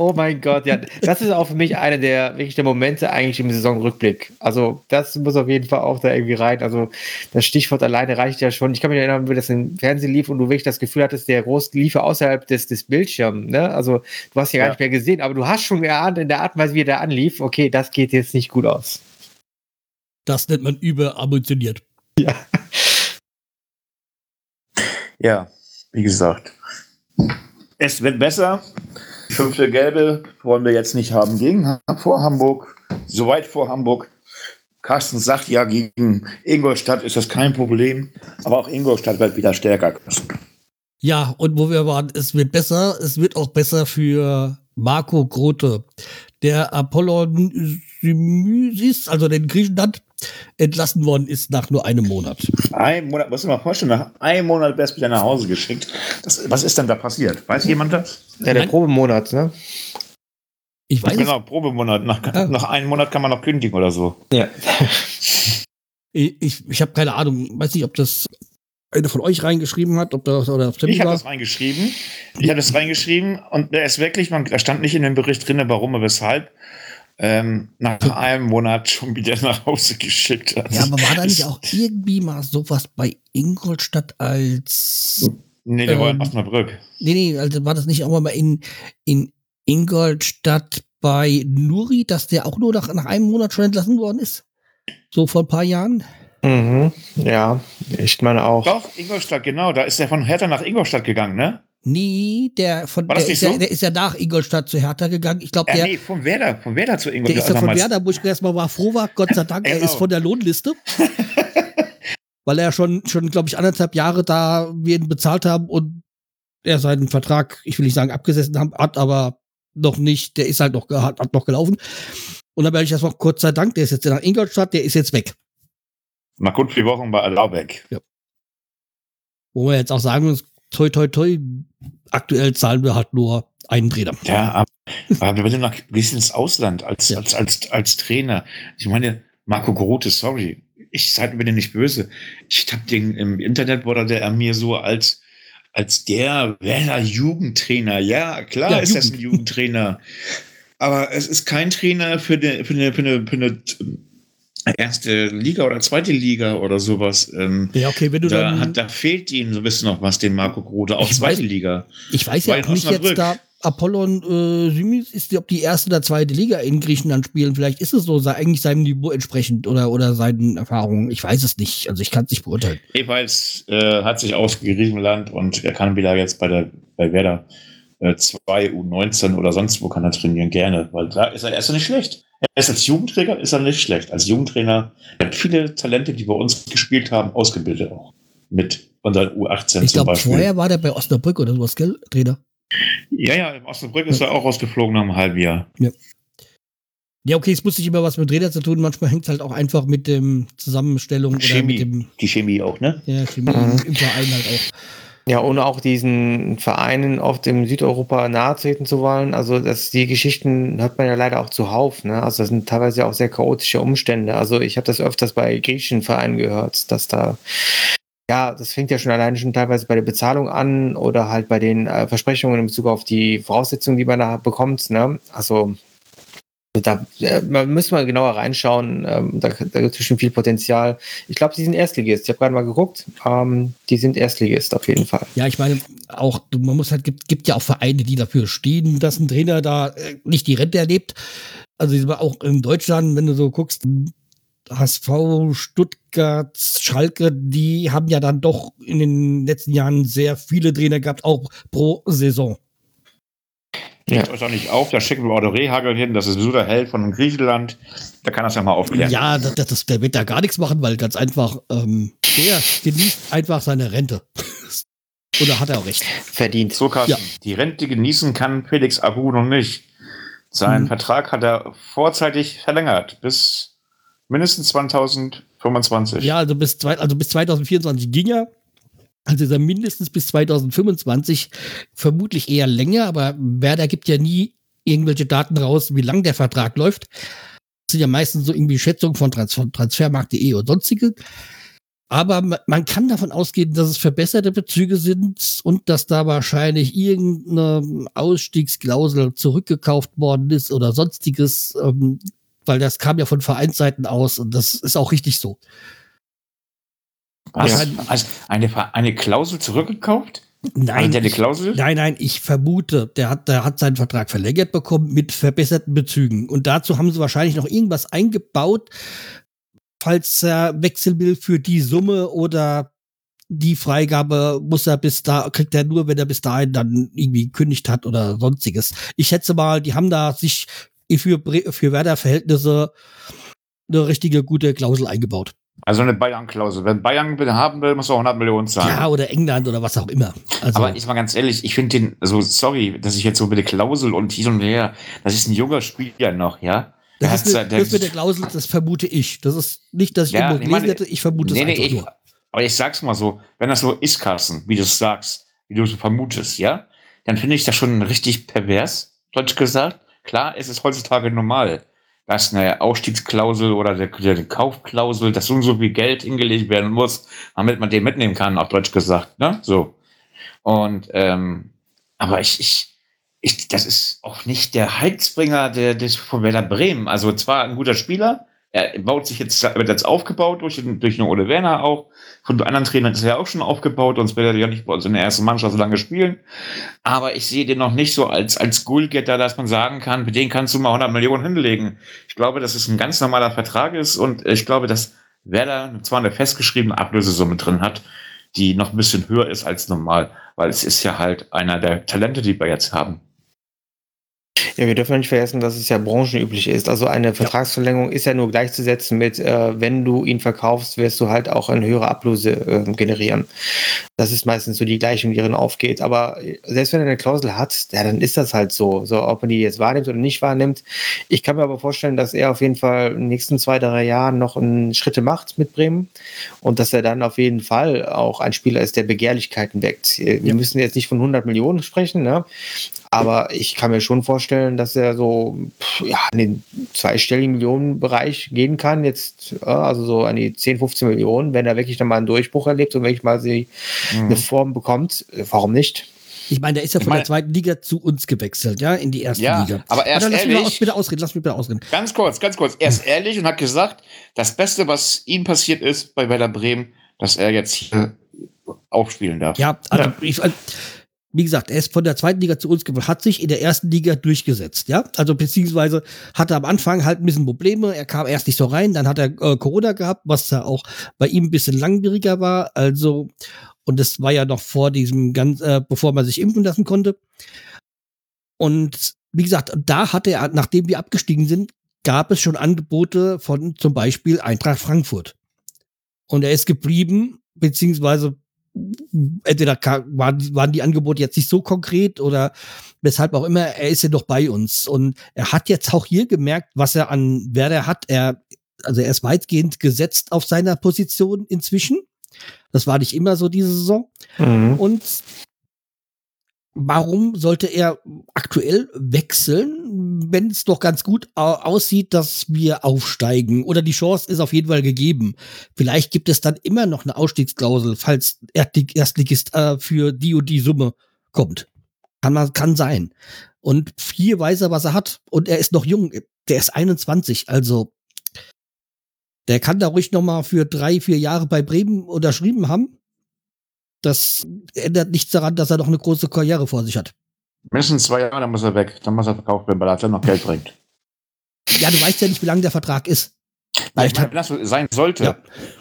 Oh mein Gott, ja. Das ist auch für mich einer der wirklich der Momente eigentlich im Saisonrückblick. Also, das muss auf jeden Fall auch da irgendwie rein. Also, das Stichwort alleine reicht ja schon. Ich kann mich erinnern, wie das im Fernsehen lief und du wirklich das Gefühl hattest, der Groß lief außerhalb des, des Bildschirms. Ne? Also, du hast ja gar ja. nicht mehr gesehen, aber du hast schon geahnt in der Art und Weise, wie er da anlief, okay, das geht jetzt nicht gut aus. Das nennt man überambitioniert. Ja. Ja, wie gesagt. Es wird besser. Fünfte Gelbe wollen wir jetzt nicht haben gegen vor Hamburg, soweit vor Hamburg. Carsten sagt ja, gegen Ingolstadt ist das kein Problem, aber auch Ingolstadt wird wieder stärker. Ja, und wo wir waren, es wird besser, es wird auch besser für Marco Grote. Der Apollon Symysis, also den Griechenland, entlassen worden ist nach nur einem Monat. Ein Monat, muss ich mal vorstellen, nach einem Monat wärst du wieder nach Hause geschickt. Das, was ist denn da passiert? Weiß jemand das? Ja, der Probemonat, ne? Ich weiß Genau, Probemonat. Nach, ah. nach einem Monat kann man noch kündigen oder so. Ja. ich ich, habe keine Ahnung. Weiß nicht, ob das einer von euch reingeschrieben hat, ob das oder auf Ich habe das reingeschrieben. Ich habe das reingeschrieben und er ist wirklich, man, da stand nicht in dem Bericht drin, warum und weshalb ähm, nach einem Monat schon wieder nach Hause geschickt hat. Ja, aber war da nicht auch irgendwie mal sowas bei Ingolstadt als. Nee, der ähm, war in Osnabrück. Nee, nee, also war das nicht auch mal in, in Ingolstadt bei Nuri, dass der auch nur nach, nach einem Monat schon entlassen worden ist? So vor ein paar Jahren? Mhm, ja, ich meine auch. Doch, Ingolstadt, genau. Da ist er von Hertha nach Ingolstadt gegangen, ne? Nee, der von der ist, so? ja, der ist ja nach Ingolstadt zu Hertha gegangen. Ich glaube, der. nee, vom Werder, vom Werder zu Ingolstadt. Der ist ja von Werder, wo ich erstmal war froh war, Gott sei Dank, genau. er ist von der Lohnliste. weil er schon, schon glaube ich, anderthalb Jahre da wir ihn bezahlt haben und er seinen Vertrag, ich will nicht sagen abgesessen hat, aber noch nicht, der ist halt noch, hat, hat noch gelaufen. Und dann werde ich erstmal, Gott sei Dank, der ist jetzt nach Ingolstadt, der ist jetzt weg. Mal gut vier Wochen bei Alaubeck. Ja. Wo wir jetzt auch sagen müssen, toi, toi, toi, aktuell zahlen wir halt nur einen Trainer. Ja, aber wenn du nach, gehst ins Ausland als, ja. als, als, als Trainer, ich meine, Marco Grote, sorry, ich seid mir nicht böse. Ich hab den im Internet wurde der mir so als als der Werner Jugendtrainer. Ja, klar ja, ist Jugend. das ein Jugendtrainer. Aber es ist kein Trainer für eine, für eine, für eine, für eine erste Liga oder zweite Liga oder sowas. Ähm, ja, okay, wenn du da, dann. Hat, da fehlt ihnen so ein bisschen noch was, den Marco Grode, auch zweite weiß, Liga. Ich weiß ja auch nicht jetzt da. Apollon äh, Symis ist, ob die erste oder zweite Liga in Griechenland spielen. Vielleicht ist es so, sei eigentlich seinem Niveau entsprechend oder, oder seinen Erfahrungen. Ich weiß es nicht. Also ich kann es nicht beurteilen. Jedenfalls äh, hat sich aus Griechenland und er kann wieder jetzt bei der bei Werder äh, 2 U19 oder sonst wo kann er trainieren, gerne, weil da ist er erst nicht schlecht. Er ist als Jugendtrainer ist er nicht schlecht. Als Jugendtrainer er hat viele Talente, die bei uns gespielt haben, ausgebildet auch. Mit unseren U18 ich glaube, vorher war der bei Osnabrück oder sowas, gell, Trainer? Ja, ja, im Osnabrück ist er auch rausgeflogen nach einem halben Jahr. Ja. Ja, okay, es muss nicht immer was mit Trainer zu tun. Manchmal hängt es halt auch einfach mit dem Zusammenstellung Chemie. oder mit dem. Die Chemie auch, ne? Ja, Chemie mhm. im Verein halt auch. Ja, ohne auch diesen Vereinen auf dem Südeuropa nahe treten zu wollen. Also das, die Geschichten hört man ja leider auch zuhauf. Ne? Also das sind teilweise auch sehr chaotische Umstände. Also ich habe das öfters bei griechischen Vereinen gehört, dass da ja, das fängt ja schon alleine schon teilweise bei der Bezahlung an oder halt bei den äh, Versprechungen in Bezug auf die Voraussetzungen, die man da bekommt. Ne? Also da äh, müssen wir genauer reinschauen. Ähm, da, da gibt es schon viel Potenzial. Ich glaube, sie sind Erstligist. Ich habe gerade mal geguckt. Ähm, die sind Erstligist auf jeden Fall. Ja, ich meine, auch man muss halt gibt, gibt ja auch Vereine, die dafür stehen, dass ein Trainer da äh, nicht die Rente erlebt. Also auch in Deutschland, wenn du so guckst, HSV, Stuttgart, Schalke, die haben ja dann doch in den letzten Jahren sehr viele Trainer gehabt, auch pro Saison. Legt ja. euch doch nicht auf, da schicken wir Otto Rehagel hin, das ist so der Held von Griechenland, der kann das ja mal aufklären. Ja, das, das, der wird da gar nichts machen, weil ganz einfach, ähm, der genießt einfach seine Rente. Oder hat er auch recht? Verdient. So, Carsten, ja. die Rente genießen kann Felix Abu noch nicht. Seinen mhm. Vertrag hat er vorzeitig verlängert, bis mindestens 2025. Ja, also bis, zwei, also bis 2024 ging er. Also ist mindestens bis 2025, vermutlich eher länger, aber Werder gibt ja nie irgendwelche Daten raus, wie lang der Vertrag läuft. Das sind ja meistens so irgendwie Schätzungen von, Trans von Transfermarkt.de und sonstige. Aber man kann davon ausgehen, dass es verbesserte Bezüge sind und dass da wahrscheinlich irgendeine Ausstiegsklausel zurückgekauft worden ist oder sonstiges, ähm, weil das kam ja von Vereinsseiten aus und das ist auch richtig so. Was? Also eine, eine Klausel zurückgekauft? Nein, eine Klausel? nein, nein, ich vermute, der hat, der hat seinen Vertrag verlängert bekommen mit verbesserten Bezügen. Und dazu haben sie wahrscheinlich noch irgendwas eingebaut, falls er wechseln will für die Summe oder die Freigabe muss er bis da, kriegt er nur, wenn er bis dahin dann irgendwie gekündigt hat oder sonstiges. Ich schätze mal, die haben da sich für, für Werder-Verhältnisse eine richtige gute Klausel eingebaut. Also eine Bayern-Klausel. Wenn Bayern haben will, muss er 100 Millionen zahlen. Ja, oder England oder was auch immer. Also Aber ich mal ganz ehrlich, ich finde den, also sorry, dass ich jetzt so mit der Klausel und hin und her, das ist ein junger Spieler noch, ja. Das, ist eine, das mit der Klausel, das vermute ich. Das ist nicht, dass ich ja, irgendwo gelesen hätte, ich vermute nee, es nee, ich, Aber ich sag's mal so, wenn das so ist, Carsten, wie du es sagst, wie du es vermutest, ja, dann finde ich das schon richtig pervers, deutsch gesagt. Klar, es ist heutzutage normal, dass eine Ausstiegsklausel oder der, der Kaufklausel, dass so und so viel Geld hingelegt werden muss, damit man den mitnehmen kann, auf Deutsch gesagt, ne? So. Und, ähm, aber ich, ich, ich, das ist auch nicht der Heizbringer der, des, von Werder Bremen. Also zwar ein guter Spieler, er baut sich jetzt, wird jetzt aufgebaut durch, durch den Ole Werner auch. Von anderen Trainern ist er auch schon aufgebaut, sonst wird er ja nicht bei uns in der ersten Mannschaft so lange spielen. Aber ich sehe den noch nicht so als, als Goalgetter, dass man sagen kann, mit dem kannst du mal 100 Millionen hinlegen. Ich glaube, dass es ein ganz normaler Vertrag ist und ich glaube, dass Werder zwar eine festgeschriebene Ablösesumme drin hat, die noch ein bisschen höher ist als normal, weil es ist ja halt einer der Talente, die wir jetzt haben. Ja, wir dürfen nicht vergessen, dass es ja branchenüblich ist. Also eine Vertragsverlängerung ist ja nur gleichzusetzen mit, äh, wenn du ihn verkaufst, wirst du halt auch eine höhere Ablöse äh, generieren. Das ist meistens so die Gleichung, die darin aufgeht. Aber selbst wenn er eine Klausel hat, ja, dann ist das halt so. So, ob man die jetzt wahrnimmt oder nicht wahrnimmt. Ich kann mir aber vorstellen, dass er auf jeden Fall in den nächsten zwei, drei Jahren noch Schritte macht mit Bremen und dass er dann auf jeden Fall auch ein Spieler ist, der Begehrlichkeiten weckt. Wir ja. müssen jetzt nicht von 100 Millionen sprechen, ne? Aber ich kann mir schon vorstellen, dass er so ja, in den zweistelligen Millionenbereich gehen kann. Jetzt, also so an die 10, 15 Millionen, wenn er wirklich dann mal einen Durchbruch erlebt und wirklich mal sie mhm. eine Form bekommt. Warum nicht? Ich meine, der ist ja von meine, der zweiten Liga zu uns gewechselt, ja, in die erste ja, Liga. Aber er ist ehrlich. Lass mich bitte ausreden, lass mich bitte ausreden. Ganz kurz, ganz kurz. Er ist ehrlich und hat gesagt, das Beste, was ihm passiert ist bei Werder Bremen, dass er jetzt hier aufspielen darf. Ja, also ja. ich. Wie gesagt, er ist von der zweiten Liga zu uns gekommen, hat sich in der ersten Liga durchgesetzt, ja. Also beziehungsweise hatte am Anfang halt ein bisschen Probleme. Er kam erst nicht so rein, dann hat er äh, Corona gehabt, was ja auch bei ihm ein bisschen langwieriger war. Also, und das war ja noch vor diesem ganz, äh, bevor man sich impfen lassen konnte. Und wie gesagt, da hatte er, nachdem wir abgestiegen sind, gab es schon Angebote von zum Beispiel Eintracht Frankfurt. Und er ist geblieben, beziehungsweise entweder waren, waren die Angebote jetzt nicht so konkret oder weshalb auch immer, er ist ja doch bei uns. Und er hat jetzt auch hier gemerkt, was er an Werder hat. Er, also er ist weitgehend gesetzt auf seiner Position inzwischen. Das war nicht immer so diese Saison. Mhm. Und warum sollte er aktuell wechseln, wenn es doch ganz gut aussieht, dass wir aufsteigen? Oder die Chance ist auf jeden Fall gegeben. Vielleicht gibt es dann immer noch eine Ausstiegsklausel, falls Erstligist äh, für die und die Summe kommt. Kann, man, kann sein. Und hier weiß er, was er hat. Und er ist noch jung. Der ist 21. Also, der kann da ruhig noch mal für drei, vier Jahre bei Bremen unterschrieben haben das ändert nichts daran, dass er noch eine große Karriere vor sich hat. Mindestens zwei Jahre, dann muss er weg. Dann muss er verkauft werden, weil er dann noch Geld bringt. Ja, du weißt ja nicht, wie lange der Vertrag ist. Nein, ich meine, wenn das sein sollte, ja.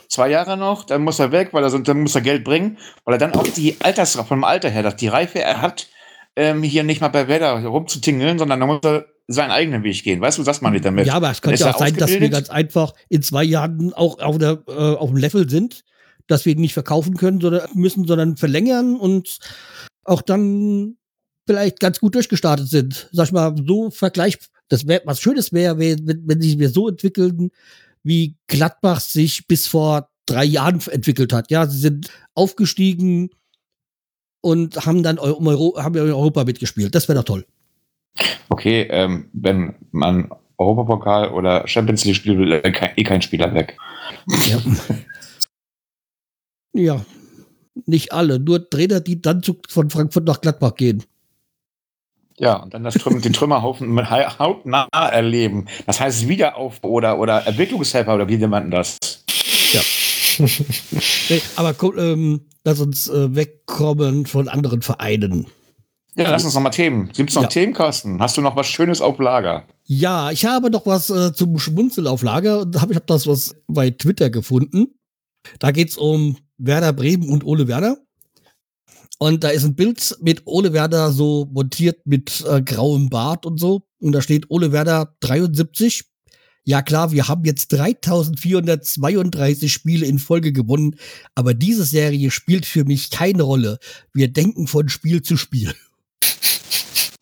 zwei Jahre noch, dann muss er weg, weil er, dann muss er Geld bringen, weil er dann auch die Alters, vom Alter her, dass die Reife er hat, ähm, hier nicht mal bei Werder rumzutingeln, sondern dann muss er seinen eigenen Weg gehen. Weißt du, was man nicht damit? Ja, aber es könnte ja auch sein, dass wir ganz einfach in zwei Jahren auch auf, der, äh, auf dem Level sind, dass wir ihn nicht verkaufen können, sondern müssen, sondern verlängern und auch dann vielleicht ganz gut durchgestartet sind. Sag ich mal, so Vergleich, das wäre was Schönes wäre, wenn, wenn sich wir so entwickeln, wie Gladbach sich bis vor drei Jahren entwickelt hat. Ja, sie sind aufgestiegen und haben dann um Euro, haben in Europa mitgespielt. Das wäre doch toll. Okay, ähm, wenn man Europapokal oder Champions League spielt, will eh kein Spieler weg. Ja. Ja, nicht alle, nur Trainer, die dann von Frankfurt nach Gladbach gehen. Ja, und dann das Trüm den Trümmerhaufen mit hautnah erleben. Das heißt Wiederauf- oder, oder Entwicklungshelfer oder wie nennt man das? Ja. nee, aber ähm, lass uns äh, wegkommen von anderen Vereinen. Ja, lass uns noch mal Themen. Gibt es noch ja. Themenkosten? Hast du noch was Schönes auf Lager? Ja, ich habe noch was äh, zum Schmunzeln auf Lager ich habe das was bei Twitter gefunden. Da geht es um Werder Bremen und Ole Werder. Und da ist ein Bild mit Ole Werder so montiert mit äh, grauem Bart und so. Und da steht Ole Werder 73. Ja klar, wir haben jetzt 3432 Spiele in Folge gewonnen, aber diese Serie spielt für mich keine Rolle. Wir denken von Spiel zu Spiel.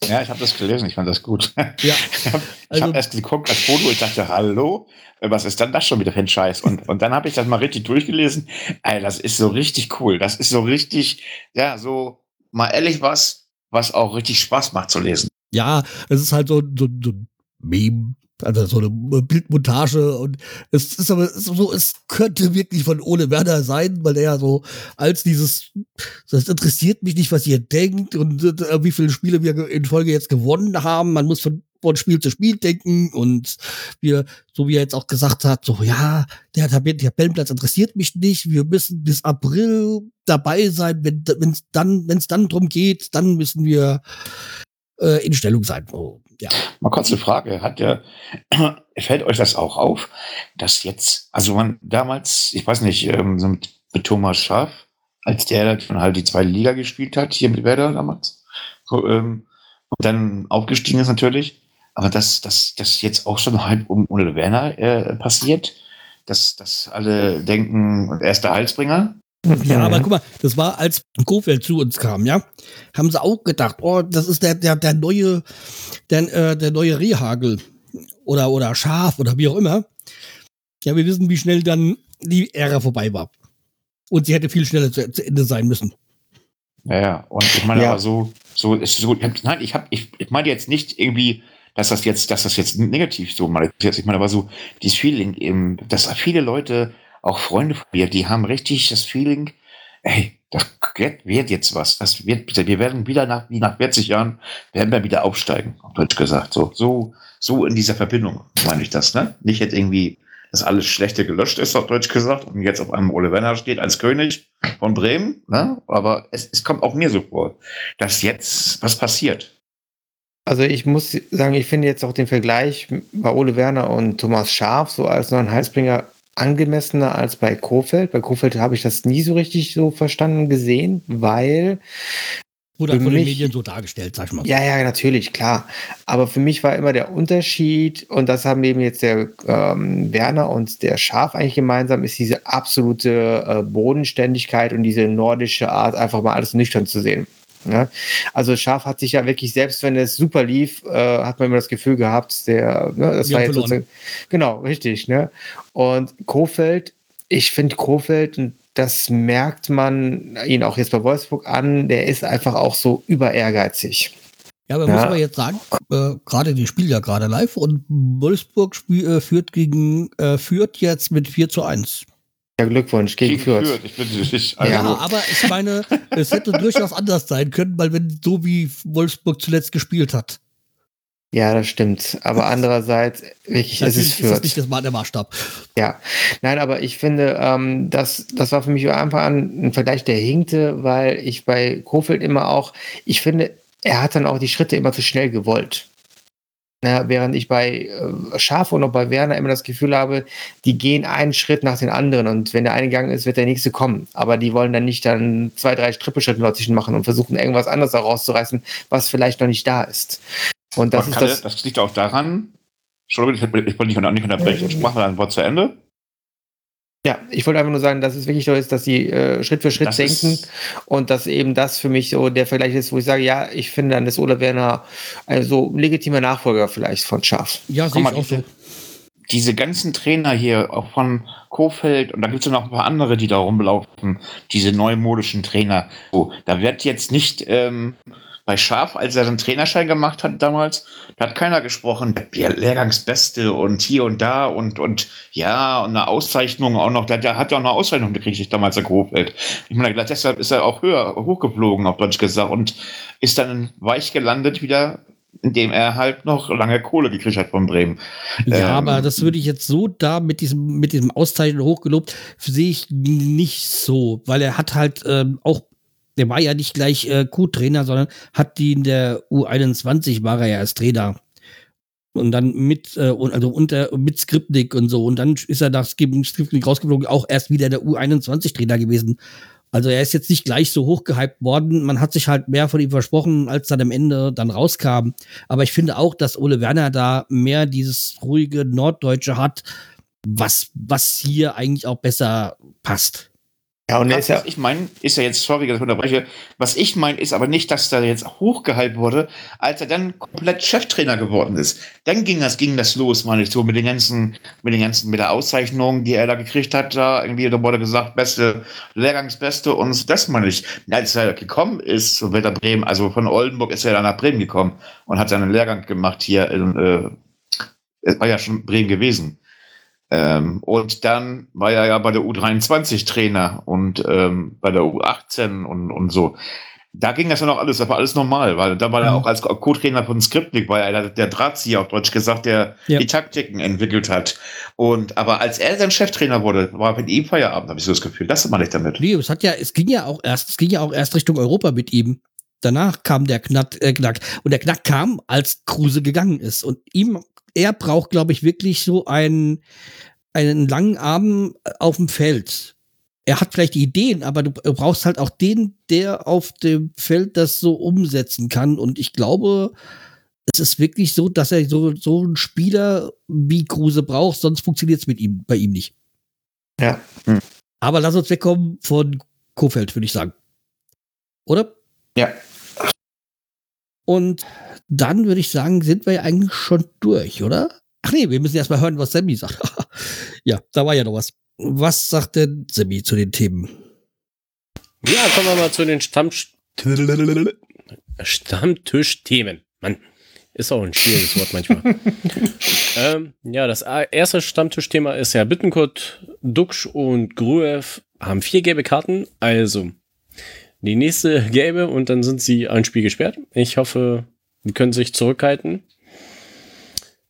Ja, ich habe das gelesen, ich fand das gut. Ja. ich habe also, hab erst geguckt als Foto, ich dachte, hallo, was ist dann das schon wieder für ein Scheiß? Und, und dann habe ich das mal richtig durchgelesen. Ey, das ist so richtig cool. Das ist so richtig, ja, so mal ehrlich was, was auch richtig Spaß macht zu lesen. Ja, es ist halt so, so, so ein Meme, also so eine Bildmontage und es ist aber so, es könnte wirklich von Ole Werner sein, weil er ja so als dieses, das interessiert mich nicht, was ihr denkt und äh, wie viele Spiele wir in Folge jetzt gewonnen haben. Man muss von, von Spiel zu Spiel denken und wir, so wie er jetzt auch gesagt hat, so ja, der Tabellenplatz interessiert mich nicht. Wir müssen bis April dabei sein, wenn es dann, wenn es dann drum geht, dann müssen wir äh, in Stellung sein. Oh, ja. Mal kurz eine Frage. Hat der, fällt euch das auch auf, dass jetzt, also man damals, ich weiß nicht, ähm, mit, mit Thomas Schaff, als der dann halt die zweite Liga gespielt hat, hier mit Werder damals, ähm, und dann aufgestiegen ist natürlich, aber dass das, das jetzt auch schon halb um ohne Werner äh, passiert, dass, dass alle denken, er ist der Heilsbringer, ja, aber guck mal, das war, als Kofeld zu uns kam, ja, haben sie auch gedacht, oh, das ist der, der, der neue, der, äh, der neue Rehagel oder, oder Schaf oder wie auch immer. Ja, wir wissen, wie schnell dann die Ära vorbei war. Und sie hätte viel schneller zu, zu Ende sein müssen. Ja, ja. und ich meine ja. aber so, so ist so, nein, ich habe, ich, ich meine jetzt nicht irgendwie, dass das jetzt, dass das jetzt negativ so mal Ich meine aber so, dieses Feeling eben, dass viele Leute auch Freunde von mir, die haben richtig das Feeling, ey, das wird jetzt was. Das wird, wir werden wieder nach, wie nach 40 Jahren, werden wir wieder aufsteigen, auf Deutsch gesagt. So, so, so in dieser Verbindung meine ich das, ne? Nicht jetzt irgendwie, dass alles Schlechte gelöscht ist, auf Deutsch gesagt, und jetzt auf einem Ole Werner steht als König von Bremen, ne? Aber es, es kommt auch mir so vor, dass jetzt was passiert. Also ich muss sagen, ich finde jetzt auch den Vergleich bei Ole Werner und Thomas Scharf so als neuen Heilsbringer angemessener als bei Kofeld. Bei Kofeld habe ich das nie so richtig so verstanden gesehen, weil Wurde von den Medien so dargestellt, sag ich mal. Ja, ja, natürlich, klar. Aber für mich war immer der Unterschied, und das haben eben jetzt der ähm, Werner und der Schaf eigentlich gemeinsam, ist diese absolute äh, Bodenständigkeit und diese nordische Art, einfach mal alles nüchtern zu sehen. Ja? Also Schaf hat sich ja wirklich, selbst wenn es super lief, äh, hat man immer das Gefühl gehabt, der, ne, das Wir war jetzt sozusagen, genau, richtig, ne? Und Kofeld, ich finde Kofeld, das merkt man ihn auch jetzt bei Wolfsburg an, der ist einfach auch so über ehrgeizig. Ja, aber ja. muss man jetzt sagen, äh, gerade die spielen ja gerade live und Wolfsburg spiel, äh, führt gegen äh, führt jetzt mit 4 zu 1. Ja, Glückwunsch gegen Fürth. Fürth. Ich bin nicht, also ja, aber ich meine, es hätte durchaus anders sein können, weil wenn so wie Wolfsburg zuletzt gespielt hat. Ja, das stimmt. Aber andererseits, wirklich, es ist Fürth. Das ist nicht das der Maßstab. Ja, nein, aber ich finde, ähm, das, das war für mich Anfang an ein Vergleich, der hinkte, weil ich bei Kofeld immer auch, ich finde, er hat dann auch die Schritte immer zu schnell gewollt. Ja, während ich bei äh, Schaf und auch bei Werner immer das Gefühl habe, die gehen einen Schritt nach den anderen und wenn der eine gegangen ist, wird der nächste kommen. Aber die wollen dann nicht dann zwei, drei Trippelschritte dazwischen machen und versuchen irgendwas anderes herauszureißen, was vielleicht noch nicht da ist. Und das, ist das, das liegt auch daran, Entschuldigung, ich, ich wollte nicht, nicht unterbrechen, ich mache mal ein Wort zu Ende. Ja, ich wollte einfach nur sagen, dass es wirklich so ist, dass sie äh, Schritt für Schritt das denken und dass eben das für mich so der Vergleich ist, wo ich sage, ja, ich finde dann ist Olaf Werner also legitimer Nachfolger vielleicht von Schaff. Ja, sehe ich auch so. Diese ganzen Trainer hier, auch von Kofeld, und da gibt es noch ein paar andere, die da rumlaufen, diese neumodischen Trainer. So, da wird jetzt nicht, ähm, bei Schaf, als er den Trainerschein gemacht hat damals, da hat keiner gesprochen, der Lehrgangsbeste und hier und da und, und ja, und eine Auszeichnung auch noch, der, der hat ja auch eine Auszeichnung gekriegt, ich damals in Grofeld. Ich meine, deshalb ist er auch höher, hochgeflogen, auf Deutsch gesagt, und ist dann weich gelandet wieder indem er halt noch lange Kohle gekriegt hat von Bremen. Ja, ähm, aber das würde ich jetzt so da mit diesem, mit diesem Auszeichnung hochgelobt, sehe ich nicht so, weil er hat halt ähm, auch der war ja nicht gleich äh, Co-Trainer, sondern hat die in der U21 war er ja als Trainer. Und dann mit, äh, also unter, mit Skripnik und so. Und dann ist er nach Skripnik rausgeflogen, auch erst wieder der U21-Trainer gewesen. Also er ist jetzt nicht gleich so hochgehypt worden. Man hat sich halt mehr von ihm versprochen, als dann am Ende dann rauskam. Aber ich finde auch, dass Ole Werner da mehr dieses ruhige Norddeutsche hat, was, was hier eigentlich auch besser passt. Ja, und das, ja, was ich meine, ist ja jetzt, sorry, dass ich unterbreche, was ich meine, ist aber nicht, dass da jetzt hochgehalten wurde, als er dann komplett Cheftrainer geworden ist. Dann ging das, ging das los, meine ich, so mit den ganzen, mit den ganzen, mit der Auszeichnung, die er da gekriegt hat, da irgendwie, da wurde gesagt, beste, Lehrgangsbeste und das meine ich. Als er gekommen ist, so Wetter Bremen, also von Oldenburg ist er dann nach Bremen gekommen und hat seinen Lehrgang gemacht hier in, äh, es war ja schon Bremen gewesen. Ähm, und dann war er ja bei der U23 Trainer und ähm, bei der U18 und, und so. Da ging das ja noch alles, das war alles normal, weil da war er auch als Co-Trainer von Skriptnik, war er der Drahtzieher auf Deutsch gesagt, der ja. die Taktiken entwickelt hat. Und aber als er dann Cheftrainer wurde, war mit ihm Feierabend, habe ich so das Gefühl. Das meine ich damit. Nee, es hat ja, es ging ja auch erst, es ging ja auch erst Richtung Europa mit ihm. Danach kam der Knack, äh, Knack. Und der Knack kam, als Kruse gegangen ist. Und ihm er braucht, glaube ich, wirklich so einen, einen langen Arm äh, auf dem Feld. Er hat vielleicht Ideen, aber du brauchst halt auch den, der auf dem Feld das so umsetzen kann. Und ich glaube, es ist wirklich so, dass er so, so einen Spieler wie Kruse braucht, sonst funktioniert es mit ihm, bei ihm nicht. Ja. Hm. Aber lass uns wegkommen von Kofeld, würde ich sagen. Oder? Ja. Und dann würde ich sagen, sind wir ja eigentlich schon durch, oder? Ach nee, wir müssen erst mal hören, was Sammy sagt. ja, da war ja noch was. Was sagt denn Sammy zu den Themen? Ja, kommen wir mal zu den Stamm Stammtisch-Themen. Mann, ist auch ein schwieriges Wort manchmal. ähm, ja, das erste Stammtischthema ist ja Bittenkurt, Duxch und Gruev haben vier gelbe Karten. Also, die nächste gelbe und dann sind sie ein Spiel gesperrt. Ich hoffe, die können sich zurückhalten.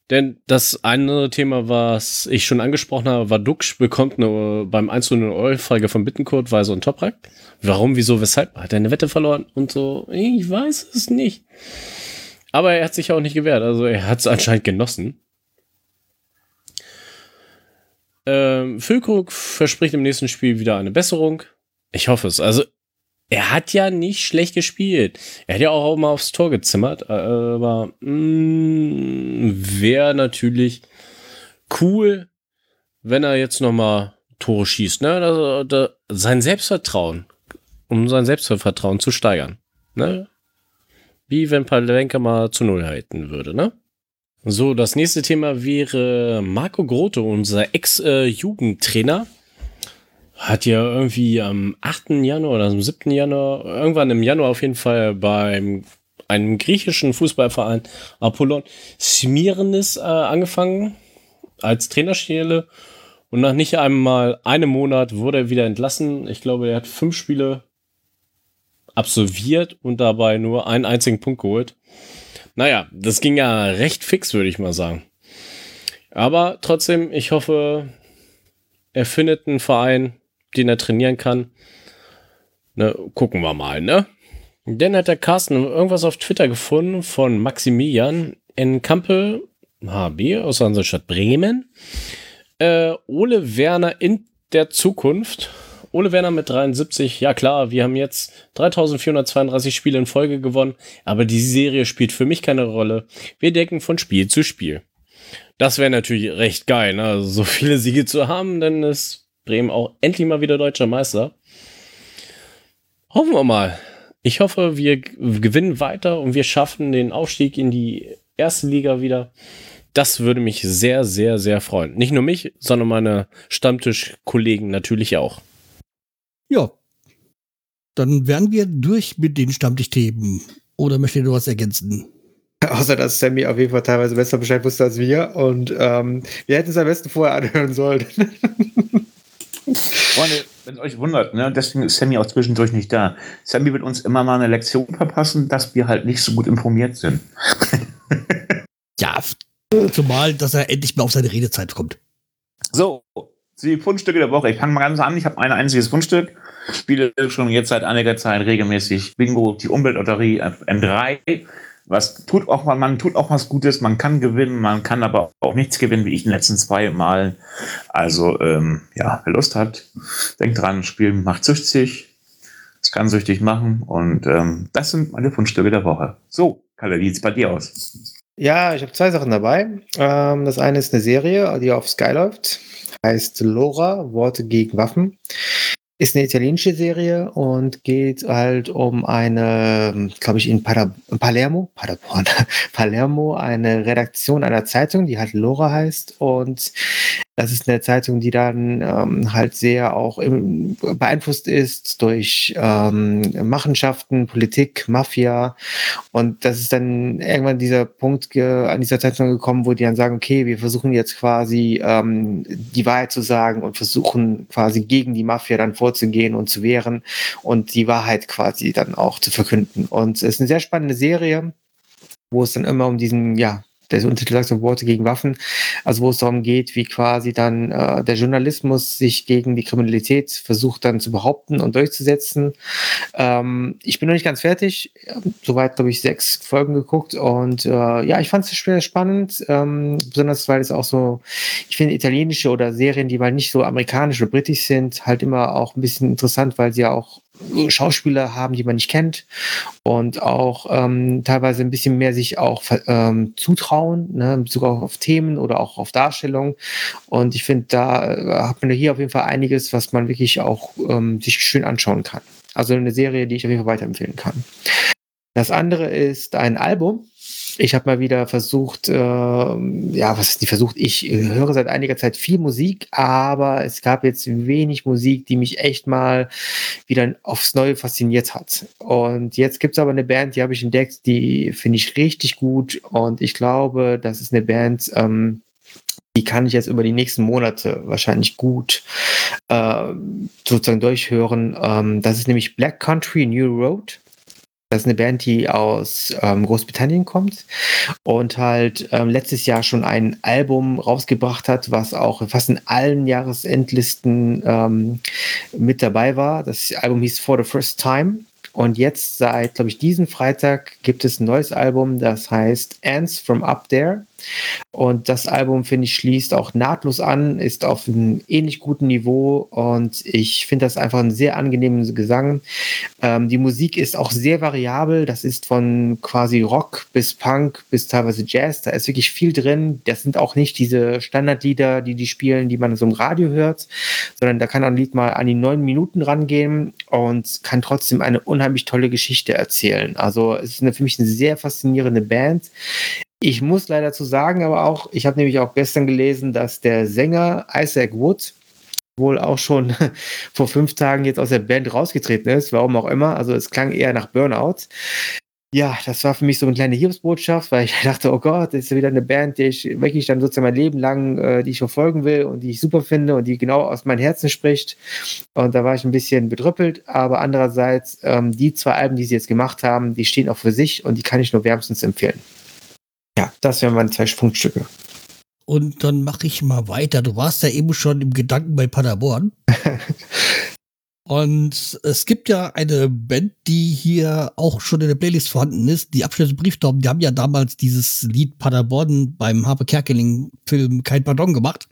Denn das andere Thema, was ich schon angesprochen habe, war Dux bekommt eine, beim 1 0 Euro-Frage von Bittenkurt, so ein Toprak. Warum, wieso, weshalb? Hat er eine Wette verloren und so? Ich weiß es nicht. Aber er hat sich auch nicht gewehrt, also er hat es anscheinend genossen. Ähm, Füllkrug verspricht im nächsten Spiel wieder eine Besserung. Ich hoffe es. Also er hat ja nicht schlecht gespielt. Er hat ja auch mal aufs Tor gezimmert, aber mm, wäre natürlich cool, wenn er jetzt noch mal Tore schießt. Ne? Da, da, sein Selbstvertrauen, um sein Selbstvertrauen zu steigern. Ne? Wie wenn Palevenka mal zu Null halten würde. Ne? So, das nächste Thema wäre Marco Grote, unser Ex-Jugendtrainer. Hat ja irgendwie am 8. Januar oder am 7. Januar, irgendwann im Januar auf jeden Fall beim einem griechischen Fußballverein Apollon Smirnis äh, angefangen als Trainerstelle und nach nicht einmal einem Monat wurde er wieder entlassen. Ich glaube, er hat fünf Spiele absolviert und dabei nur einen einzigen Punkt geholt. Naja, das ging ja recht fix, würde ich mal sagen. Aber trotzdem, ich hoffe, er findet einen Verein, den er trainieren kann. Ne, gucken wir mal, ne? Dann hat der Carsten irgendwas auf Twitter gefunden von Maximilian in Kampel, HB, aus unserer Stadt Bremen. Äh, Ole Werner in der Zukunft. Ole Werner mit 73, ja klar, wir haben jetzt 3432 Spiele in Folge gewonnen, aber die Serie spielt für mich keine Rolle. Wir decken von Spiel zu Spiel. Das wäre natürlich recht geil, ne? So viele Siege zu haben, denn es Bremen auch endlich mal wieder deutscher Meister. Hoffen wir mal. Ich hoffe, wir gewinnen weiter und wir schaffen den Aufstieg in die erste Liga wieder. Das würde mich sehr, sehr, sehr freuen. Nicht nur mich, sondern meine Stammtischkollegen natürlich auch. Ja. Dann wären wir durch mit den Stammtischthemen. Oder möchtet ihr was ergänzen? Außer, dass Sammy auf jeden Fall teilweise besser Bescheid wusste als wir. Und ähm, wir hätten es am besten vorher anhören sollen. Freunde, wenn es euch wundert, ne, deswegen ist Sammy auch zwischendurch nicht da. Sammy wird uns immer mal eine Lektion verpassen, dass wir halt nicht so gut informiert sind. ja, zumal, dass er endlich mal auf seine Redezeit kommt. So, die Fundstücke der Woche. Ich fange mal ganz an. Ich habe ein einziges Fundstück. Spiele schon jetzt seit einiger Zeit regelmäßig Bingo, die Umweltlotterie M3 was tut auch mal, man tut auch was Gutes, man kann gewinnen, man kann aber auch nichts gewinnen, wie ich in den letzten zwei Mal. Also, ähm, ja, wer Lust hat, denkt dran, Spielen macht süchtig, es kann süchtig machen und ähm, das sind meine Fundstücke der Woche. So, Kalle, wie sieht es bei dir aus? Ja, ich habe zwei Sachen dabei. Ähm, das eine ist eine Serie, die auf Sky läuft, heißt Lora, Worte gegen Waffen. Ist eine italienische Serie und geht halt um eine, glaube ich, in Palermo, Paderborn, Palermo, eine Redaktion einer Zeitung, die halt Lora heißt. Und das ist eine Zeitung, die dann ähm, halt sehr auch im, beeinflusst ist durch ähm, Machenschaften, Politik, Mafia. Und das ist dann irgendwann dieser Punkt an dieser Zeitung gekommen, wo die dann sagen, okay, wir versuchen jetzt quasi ähm, die Wahrheit zu sagen und versuchen quasi gegen die Mafia dann vorzugehen und zu wehren und die Wahrheit quasi dann auch zu verkünden. Und es ist eine sehr spannende Serie wo es dann immer um diesen, ja, der Untertitel sagt so Worte gegen Waffen, also wo es darum geht, wie quasi dann äh, der Journalismus sich gegen die Kriminalität versucht dann zu behaupten und durchzusetzen. Ähm, ich bin noch nicht ganz fertig, soweit glaube ich sechs Folgen geguckt und äh, ja, ich fand es sehr spannend, ähm, besonders weil es auch so, ich finde italienische oder Serien, die mal nicht so amerikanisch oder britisch sind, halt immer auch ein bisschen interessant, weil sie ja auch Schauspieler haben, die man nicht kennt und auch ähm, teilweise ein bisschen mehr sich auch ähm, zutrauen, ne, in Bezug auf Themen oder auch auf Darstellung. Und ich finde, da äh, hat man hier auf jeden Fall einiges, was man wirklich auch ähm, sich schön anschauen kann. Also eine Serie, die ich auf jeden Fall weiterempfehlen kann. Das andere ist ein Album, ich habe mal wieder versucht, äh, ja, was ist die versucht? Ich höre seit einiger Zeit viel Musik, aber es gab jetzt wenig Musik, die mich echt mal wieder aufs Neue fasziniert hat. Und jetzt gibt es aber eine Band, die habe ich entdeckt, die finde ich richtig gut und ich glaube, das ist eine Band, ähm, die kann ich jetzt über die nächsten Monate wahrscheinlich gut äh, sozusagen durchhören. Ähm, das ist nämlich Black Country New Road. Das ist eine Band, die aus ähm, Großbritannien kommt und halt ähm, letztes Jahr schon ein Album rausgebracht hat, was auch fast in allen Jahresendlisten ähm, mit dabei war. Das Album hieß For the First Time. Und jetzt seit, glaube ich, diesem Freitag gibt es ein neues Album, das heißt Ants from Up There. Und das Album, finde ich, schließt auch nahtlos an, ist auf einem ähnlich guten Niveau und ich finde das einfach einen sehr angenehmen Gesang. Ähm, die Musik ist auch sehr variabel. Das ist von quasi Rock bis Punk bis teilweise Jazz. Da ist wirklich viel drin. Das sind auch nicht diese Standardlieder, die die spielen, die man so im Radio hört, sondern da kann ein Lied mal an die neun Minuten rangehen und kann trotzdem eine unheimlich tolle Geschichte erzählen. Also es ist eine, für mich eine sehr faszinierende Band. Ich muss leider zu sagen, aber auch, ich habe nämlich auch gestern gelesen, dass der Sänger Isaac Wood wohl auch schon vor fünf Tagen jetzt aus der Band rausgetreten ist, warum auch immer. Also es klang eher nach Burnout. Ja, das war für mich so eine kleine Hilfsbotschaft, weil ich dachte, oh Gott, das ist wieder eine Band, die ich wirklich dann sozusagen mein Leben lang, äh, die ich verfolgen will und die ich super finde und die genau aus meinem Herzen spricht. Und da war ich ein bisschen bedrüppelt, aber andererseits, ähm, die zwei Alben, die sie jetzt gemacht haben, die stehen auch für sich und die kann ich nur wärmstens empfehlen. Ja, das wären meine zwei Fundstücke. Und dann mache ich mal weiter. Du warst ja eben schon im Gedanken bei Paderborn. Und es gibt ja eine Band, die hier auch schon in der Playlist vorhanden ist, die Abschnitte Brieftauben, die haben ja damals dieses Lied Paderborn beim Harpe Kerkeling-Film Kein Pardon gemacht.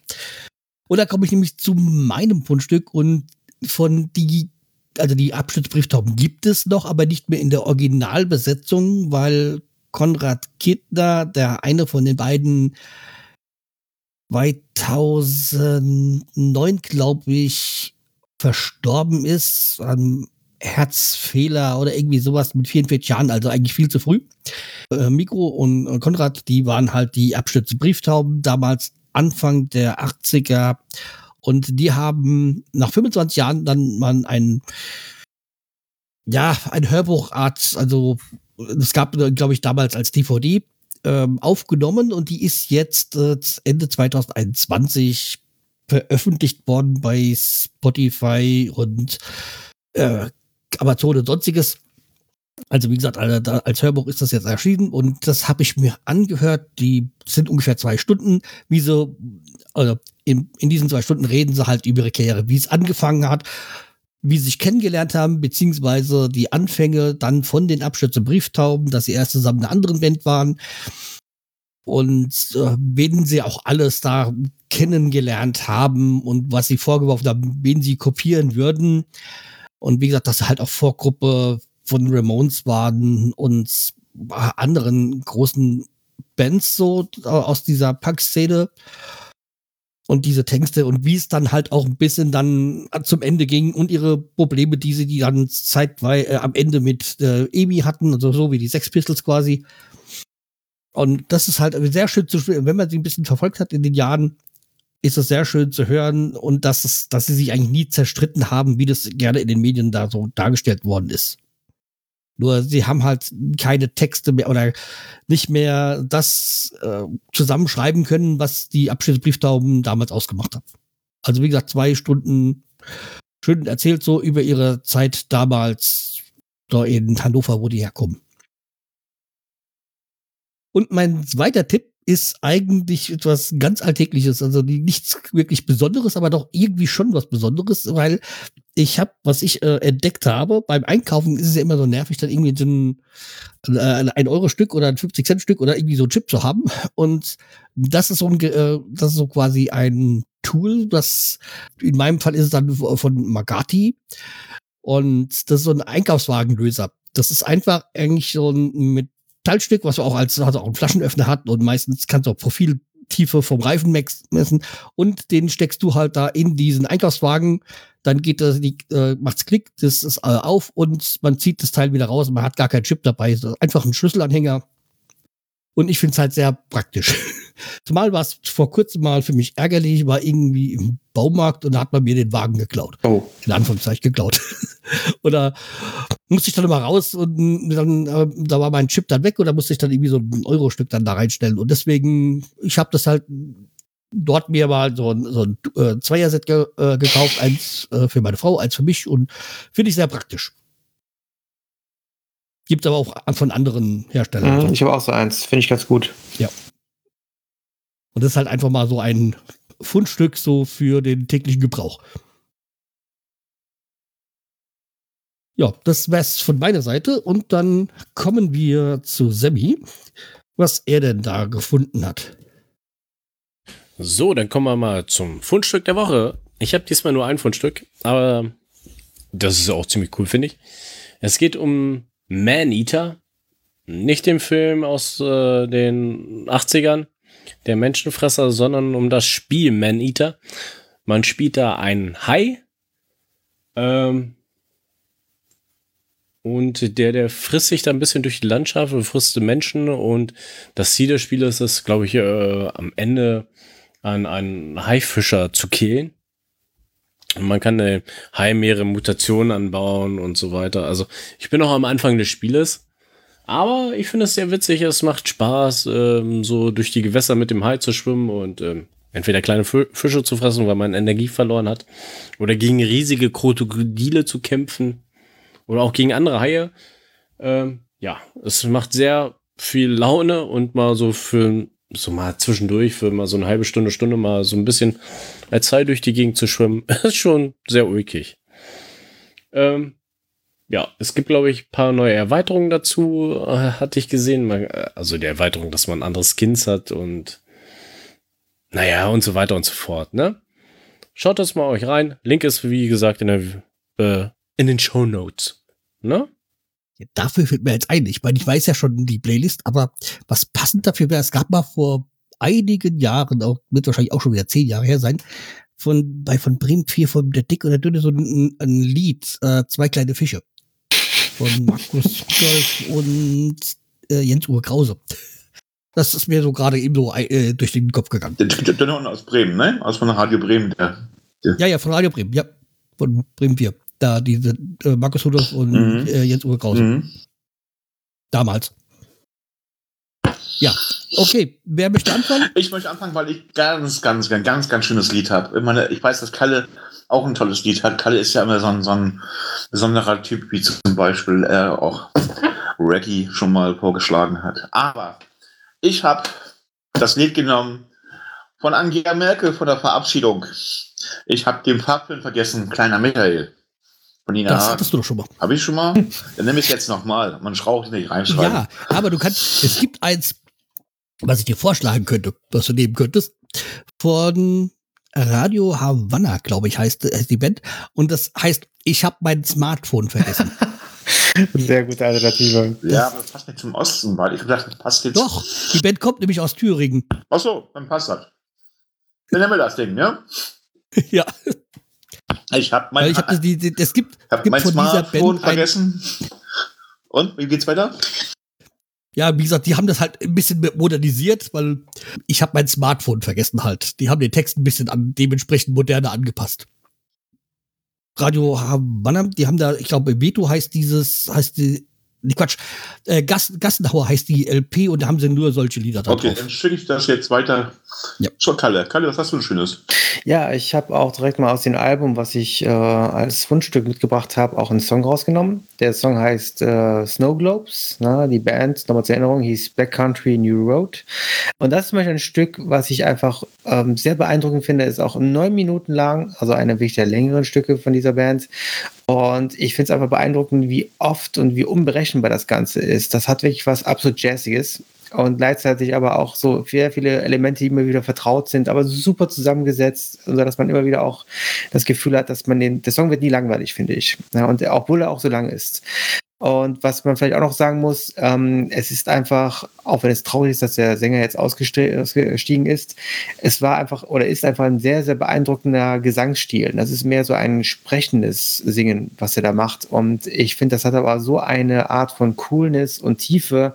Und da komme ich nämlich zu meinem Fundstück und von die, also die Abschnittsbrieftauben gibt es noch, aber nicht mehr in der Originalbesetzung, weil Konrad Kittner, der eine von den beiden 2009, glaube ich, verstorben ist an Herzfehler oder irgendwie sowas mit 44 Jahren, also eigentlich viel zu früh. Äh, Mikro und Konrad, die waren halt die Abstütze-Brieftauben, damals Anfang der 80er. Und die haben nach 25 Jahren dann mal ein, ja, ein Hörbuchart, also es gab, glaube ich, damals als DVD ähm, aufgenommen und die ist jetzt äh, Ende 2021 veröffentlicht worden bei Spotify und äh, Amazon und sonstiges. Also wie gesagt, als Hörbuch ist das jetzt erschienen und das habe ich mir angehört. Die sind ungefähr zwei Stunden. Wie so, also in, in diesen zwei Stunden reden sie halt über ihre Karriere, wie es angefangen hat, wie sie sich kennengelernt haben, beziehungsweise die Anfänge dann von den Abschnitt Brieftauben, dass sie erst zusammen in einer anderen Band waren und äh, wen sie auch alles da kennengelernt haben und was sie vorgeworfen haben, wen sie kopieren würden. Und wie gesagt, dass sie halt auch Vorgruppe von Ramones waren und anderen großen Bands so äh, aus dieser Punk-Szene und diese Texte und wie es dann halt auch ein bisschen dann zum Ende ging und ihre Probleme, die sie die dann zeitweise äh, am Ende mit äh, Emi hatten, also so wie die Sex Pistols quasi. Und das ist halt sehr schön zu spielen. Wenn man sie ein bisschen verfolgt hat in den Jahren, ist es sehr schön zu hören und dass es, dass sie sich eigentlich nie zerstritten haben, wie das gerne in den Medien da so dargestellt worden ist. Nur sie haben halt keine Texte mehr oder nicht mehr das äh, zusammenschreiben können, was die Abschiedsbrieftauben damals ausgemacht haben. Also wie gesagt, zwei Stunden schön erzählt so über ihre Zeit damals da in Hannover, wo die herkommen. Und mein zweiter Tipp ist eigentlich etwas ganz Alltägliches, also nichts wirklich Besonderes, aber doch irgendwie schon was Besonderes, weil ich habe, was ich äh, entdeckt habe, beim Einkaufen ist es ja immer so nervig, dann irgendwie so ein, äh, ein Euro Stück oder ein 50 Cent Stück oder irgendwie so ein Chip zu haben. Und das ist so ein, äh, das ist so quasi ein Tool, das in meinem Fall ist es dann von Magati und das ist so ein Einkaufswagenlöser. Das ist einfach eigentlich so ein mit Metallstück, was auch als also auch einen Flaschenöffner hat und meistens kannst du auch Profiltiefe vom Reifen messen und den steckst du halt da in diesen Einkaufswagen, dann geht das, die, äh, macht's Klick, das ist äh, auf und man zieht das Teil wieder raus und man hat gar keinen Chip dabei, einfach ein Schlüsselanhänger und ich finde es halt sehr praktisch. Zumal war es vor kurzem mal für mich ärgerlich, war irgendwie im Baumarkt und da hat man mir den Wagen geklaut. Oh. In Anführungszeichen geklaut. Oder musste ich dann immer raus und dann, äh, da war mein Chip dann weg und da musste ich dann irgendwie so ein Euro-Stück dann da reinstellen. Und deswegen, ich habe das halt dort mir mal so ein, so ein äh, Zweierset ge, äh, gekauft, eins äh, für meine Frau, eins für mich und finde ich sehr praktisch. Gibt aber auch von anderen Herstellern. Mhm, ich habe auch so eins, finde ich ganz gut. Ja. Und das ist halt einfach mal so ein Fundstück so für den täglichen Gebrauch. Ja, das wär's von meiner Seite. Und dann kommen wir zu Sammy, was er denn da gefunden hat. So, dann kommen wir mal zum Fundstück der Woche. Ich habe diesmal nur ein Fundstück, aber das ist auch ziemlich cool, finde ich. Es geht um Man Eater. Nicht den Film aus äh, den 80ern, der Menschenfresser, sondern um das Spiel Man Eater. Man spielt da einen Hai. Ähm, und der, der frisst sich da ein bisschen durch die Landschaft und frisst Menschen. Und das Ziel des Spieles ist, glaube ich, äh, am Ende einen, einen Haifischer zu killen. Und man kann äh, Hai mehrere Mutationen anbauen und so weiter. Also ich bin noch am Anfang des Spieles. Aber ich finde es sehr witzig, es macht Spaß, ähm, so durch die Gewässer mit dem Hai zu schwimmen und ähm, entweder kleine Fische zu fressen, weil man Energie verloren hat, oder gegen riesige Krokodile zu kämpfen oder auch gegen andere Haie. Ähm, ja, es macht sehr viel Laune und mal so für so mal zwischendurch für mal so eine halbe Stunde, Stunde mal so ein bisschen als Zeit durch die Gegend zu schwimmen, ist schon sehr ulkig. Ähm, ja, es gibt, glaube ich, paar neue Erweiterungen dazu, äh, hatte ich gesehen. Also die Erweiterung, dass man andere Skins hat und naja, und so weiter und so fort, ne? Schaut das mal euch rein. Link ist, wie gesagt, in, der, äh, in den Show Notes. Ne? Ja, dafür fällt mir jetzt ein. Ich meine, ich weiß ja schon die Playlist, aber was passend dafür wäre, es gab mal vor einigen Jahren, auch wird wahrscheinlich auch schon wieder zehn Jahre her sein, von bei von Bremen 4 von der Dick und der Dünne so ein, ein Lied, äh, zwei kleine Fische von Markus Rudolf und äh, Jens Uwe Krause. Das ist mir so gerade eben so äh, durch den Kopf gegangen. Der, der, der aus Bremen, ne? Aus von Radio Bremen. Der, der. Ja, ja, von Radio Bremen, ja. Von Bremen 4. Da diese äh, Markus Rudolf und mhm. äh, Jens Uwe Krause. Mhm. Damals. Ja, okay. Wer möchte anfangen? Ich möchte anfangen, weil ich ganz, ganz, ganz, ganz, ganz schönes Lied habe. Ich, meine, ich weiß, dass Kalle auch ein tolles Lied hat. Kalle ist ja immer so ein, so ein besonderer Typ, wie zum Beispiel er auch Reggae schon mal vorgeschlagen hat. Aber ich habe das Lied genommen von Angela Merkel von der Verabschiedung. Ich habe den Farbfilm vergessen, Kleiner Michael. Von Nina das hattest du doch schon mal. Habe ich schon mal? Dann nehme ich es jetzt nochmal. Man schraubt nicht reinschreiben. Ja, aber du kannst, es gibt eins, was ich dir vorschlagen könnte, was du nehmen könntest, von Radio Havanna, glaube ich, heißt, heißt die Band. Und das heißt, ich habe mein Smartphone vergessen. Sehr gute Alternative. Ja, aber das passt nicht zum Osten, weil ich dachte, das passt jetzt. Doch, die Band kommt nämlich aus Thüringen. Ach so, dann passt das. Dann nehmen wir das Ding, ja? ja. Ich habe mein, ich hab das, die, die, es gibt, hab gibt mein von Smartphone dieser Band vergessen. Und wie geht's weiter? Ja, wie gesagt, die haben das halt ein bisschen modernisiert, weil ich habe mein Smartphone vergessen halt. Die haben den Text ein bisschen an dementsprechend moderner angepasst. Radio Havanna, die haben da, ich glaube, Veto heißt dieses, heißt die, Nee, Quatsch. Äh, Gassen, Gassenhauer heißt die LP und da haben sie nur solche Lieder drauf. Okay, dann schicke ich das jetzt weiter ja. zur Kalle. Kalle, was hast du ein Schönes? Ja, ich habe auch direkt mal aus dem Album, was ich äh, als Fundstück mitgebracht habe, auch einen Song rausgenommen. Der Song heißt äh, Snow Globes. Ne? Die Band, nochmal zur Erinnerung, hieß Backcountry New Road. Und das ist zum Beispiel ein Stück, was ich einfach ähm, sehr beeindruckend finde. Ist auch neun Minuten lang, also eine wirklich der längeren Stücke von dieser Band. Und ich finde es einfach beeindruckend, wie oft und wie unberechenbar das Ganze ist. Das hat wirklich was absolut Jazziges und gleichzeitig aber auch so sehr viele Elemente, die immer wieder vertraut sind, aber super zusammengesetzt, sodass man immer wieder auch das Gefühl hat, dass man den, der Song wird nie langweilig, finde ich. Ja, und obwohl er auch so lang ist. Und was man vielleicht auch noch sagen muss, ähm, es ist einfach, auch wenn es traurig ist, dass der Sänger jetzt ausgestiegen ist, es war einfach oder ist einfach ein sehr, sehr beeindruckender Gesangsstil. Das ist mehr so ein sprechendes Singen, was er da macht. Und ich finde, das hat aber so eine Art von Coolness und Tiefe.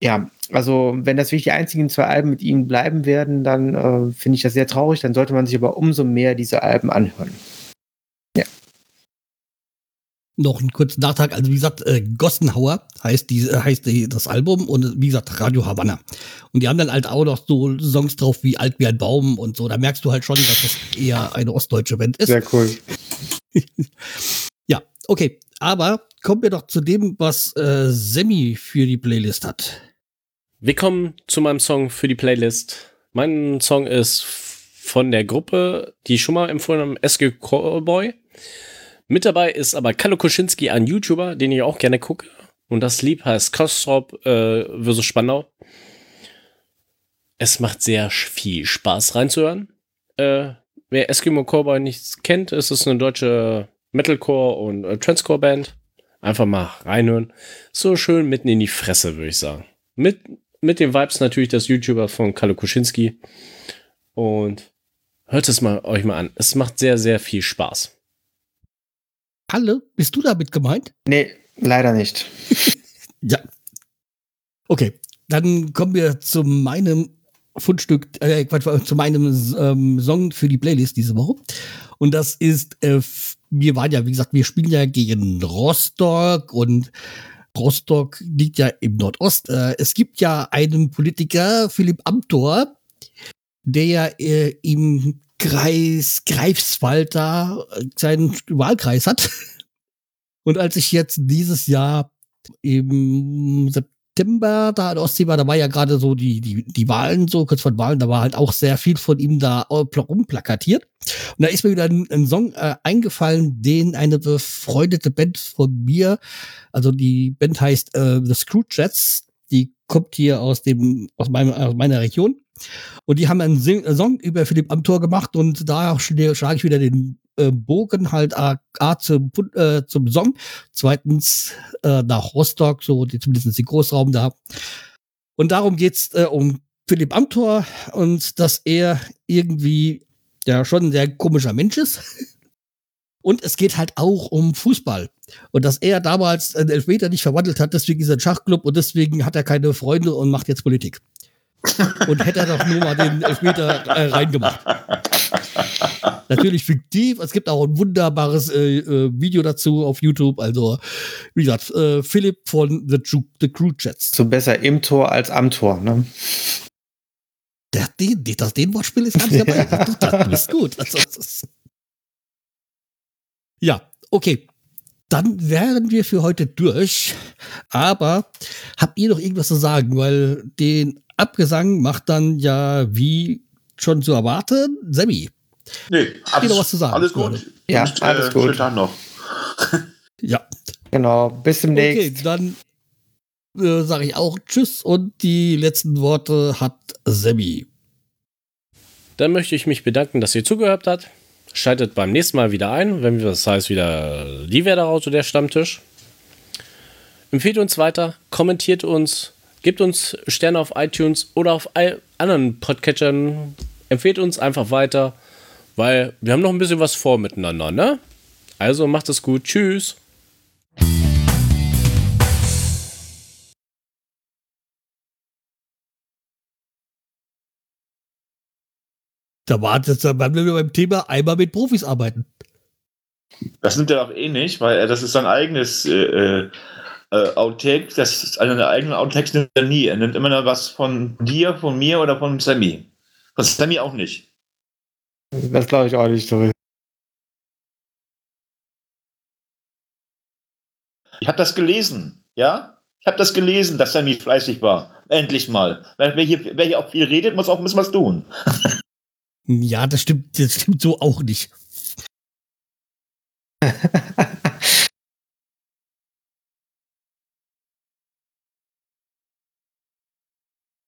Ja, also wenn das wirklich die einzigen zwei Alben mit ihm bleiben werden, dann äh, finde ich das sehr traurig. Dann sollte man sich aber umso mehr diese Alben anhören noch einen kurzen Nachtrag. Also wie gesagt, äh, Gossenhauer heißt, die, äh, heißt die, das Album und wie gesagt Radio Havanna. Und die haben dann halt auch noch so Songs drauf wie Alt wie ein Baum und so. Da merkst du halt schon, dass das eher eine ostdeutsche Band ist. Sehr cool. ja, okay. Aber kommen wir doch zu dem, was äh, Semi für die Playlist hat. Wir kommen zu meinem Song für die Playlist. Mein Song ist von der Gruppe, die ich schon mal empfohlen habe, SG Callboy. Mit dabei ist aber Kalle Koschinski, ein YouTuber, den ich auch gerne gucke. Und das Lied heißt Kostrop äh, versus Spandau. Es macht sehr viel Spaß reinzuhören. Äh, wer Eskimo Cowboy nicht kennt, ist es eine deutsche Metalcore und äh, Transcore Band. Einfach mal reinhören. So schön mitten in die Fresse, würde ich sagen. Mit, mit den Vibes natürlich das YouTuber von Kalle Kuschinski. Und hört es mal euch mal an. Es macht sehr, sehr viel Spaß. Halle, bist du damit gemeint? Nee, leider nicht. ja. Okay, dann kommen wir zu meinem Fundstück, äh, zu meinem ähm, Song für die Playlist diese Woche. Und das ist, äh, wir waren ja, wie gesagt, wir spielen ja gegen Rostock und Rostock liegt ja im Nordost. Äh, es gibt ja einen Politiker, Philipp Amthor, der ja äh, im Kreis Greifswald da äh, seinen Wahlkreis hat. Und als ich jetzt dieses Jahr im September da in Ostsee war, da war ja gerade so die, die, die Wahlen, so kurz vor den Wahlen, da war halt auch sehr viel von ihm da rumplakatiert. Und da ist mir wieder ein, ein Song äh, eingefallen, den eine befreundete Band von mir, also die Band heißt äh, The Screwjets, die kommt hier aus dem, aus, meinem, aus meiner Region. Und die haben einen Song über Philipp Amthor gemacht und da schlage ich wieder den äh, Bogen halt A, A zum, äh, zum Song, zweitens äh, nach Rostock, so die, zumindest den Großraum da. Und darum geht's äh, um Philipp Amthor und dass er irgendwie ja schon ein sehr komischer Mensch ist. Und es geht halt auch um Fußball. Und dass er damals einen Elfmeter nicht verwandelt hat, deswegen ist er ein Schachclub und deswegen hat er keine Freunde und macht jetzt Politik. und hätte er doch nur mal den Elfmeter äh, reingemacht. Natürlich fiktiv. Es gibt auch ein wunderbares äh, äh, Video dazu auf YouTube. Also, wie gesagt, äh, Philipp von The, True, The Crew Chats. So besser im Tor als am Tor, ne? Der, den, das, den Wortspiel ist ganz dabei. Ja. Das ist gut. Also, das ist ja, okay. Dann wären wir für heute durch. Aber habt ihr noch irgendwas zu sagen? Weil den Abgesang macht dann ja, wie schon zu erwarten, Sammy. Nee, alles, noch was zu sagen. Alles gut. Ja, Und, alles äh, gut. Dann noch. ja. Genau, bis zum nächsten. Okay, dann äh, sage ich auch Tschüss und die letzten Worte hat Sammy. Dann möchte ich mich bedanken, dass ihr zugehört habt. Schaltet beim nächsten Mal wieder ein, wenn wir, das heißt wieder die Werder-Auto, der Stammtisch. Empfehlt uns weiter, kommentiert uns, gebt uns Sterne auf iTunes oder auf anderen Podcatchern. Empfehlt uns einfach weiter, weil wir haben noch ein bisschen was vor miteinander, ne? Also macht es gut. Tschüss. Da war das beim, beim Thema einmal mit Profis arbeiten. Das nimmt er doch eh nicht, weil das ist sein eigenes äh, äh, äh Outtake. Das ist also eine eigene Outtakes nimmt er nie. Er nimmt immer noch was von dir, von mir oder von Sammy. Von Sammy auch nicht. Das glaube ich auch nicht, sorry. Ich habe das gelesen, ja? Ich habe das gelesen, dass Sammy fleißig war. Endlich mal. Wer hier, wer hier auch viel redet, muss auch ein bisschen was tun. Ja, das stimmt, das stimmt so auch nicht.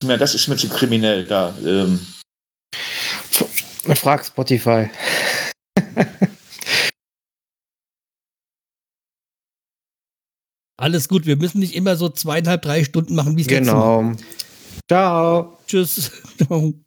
ja, das ist mir zu kriminell da. Ähm. Frag Spotify. Alles gut, wir müssen nicht immer so zweieinhalb, drei Stunden machen, wie es Genau. Ciao. Tschüss.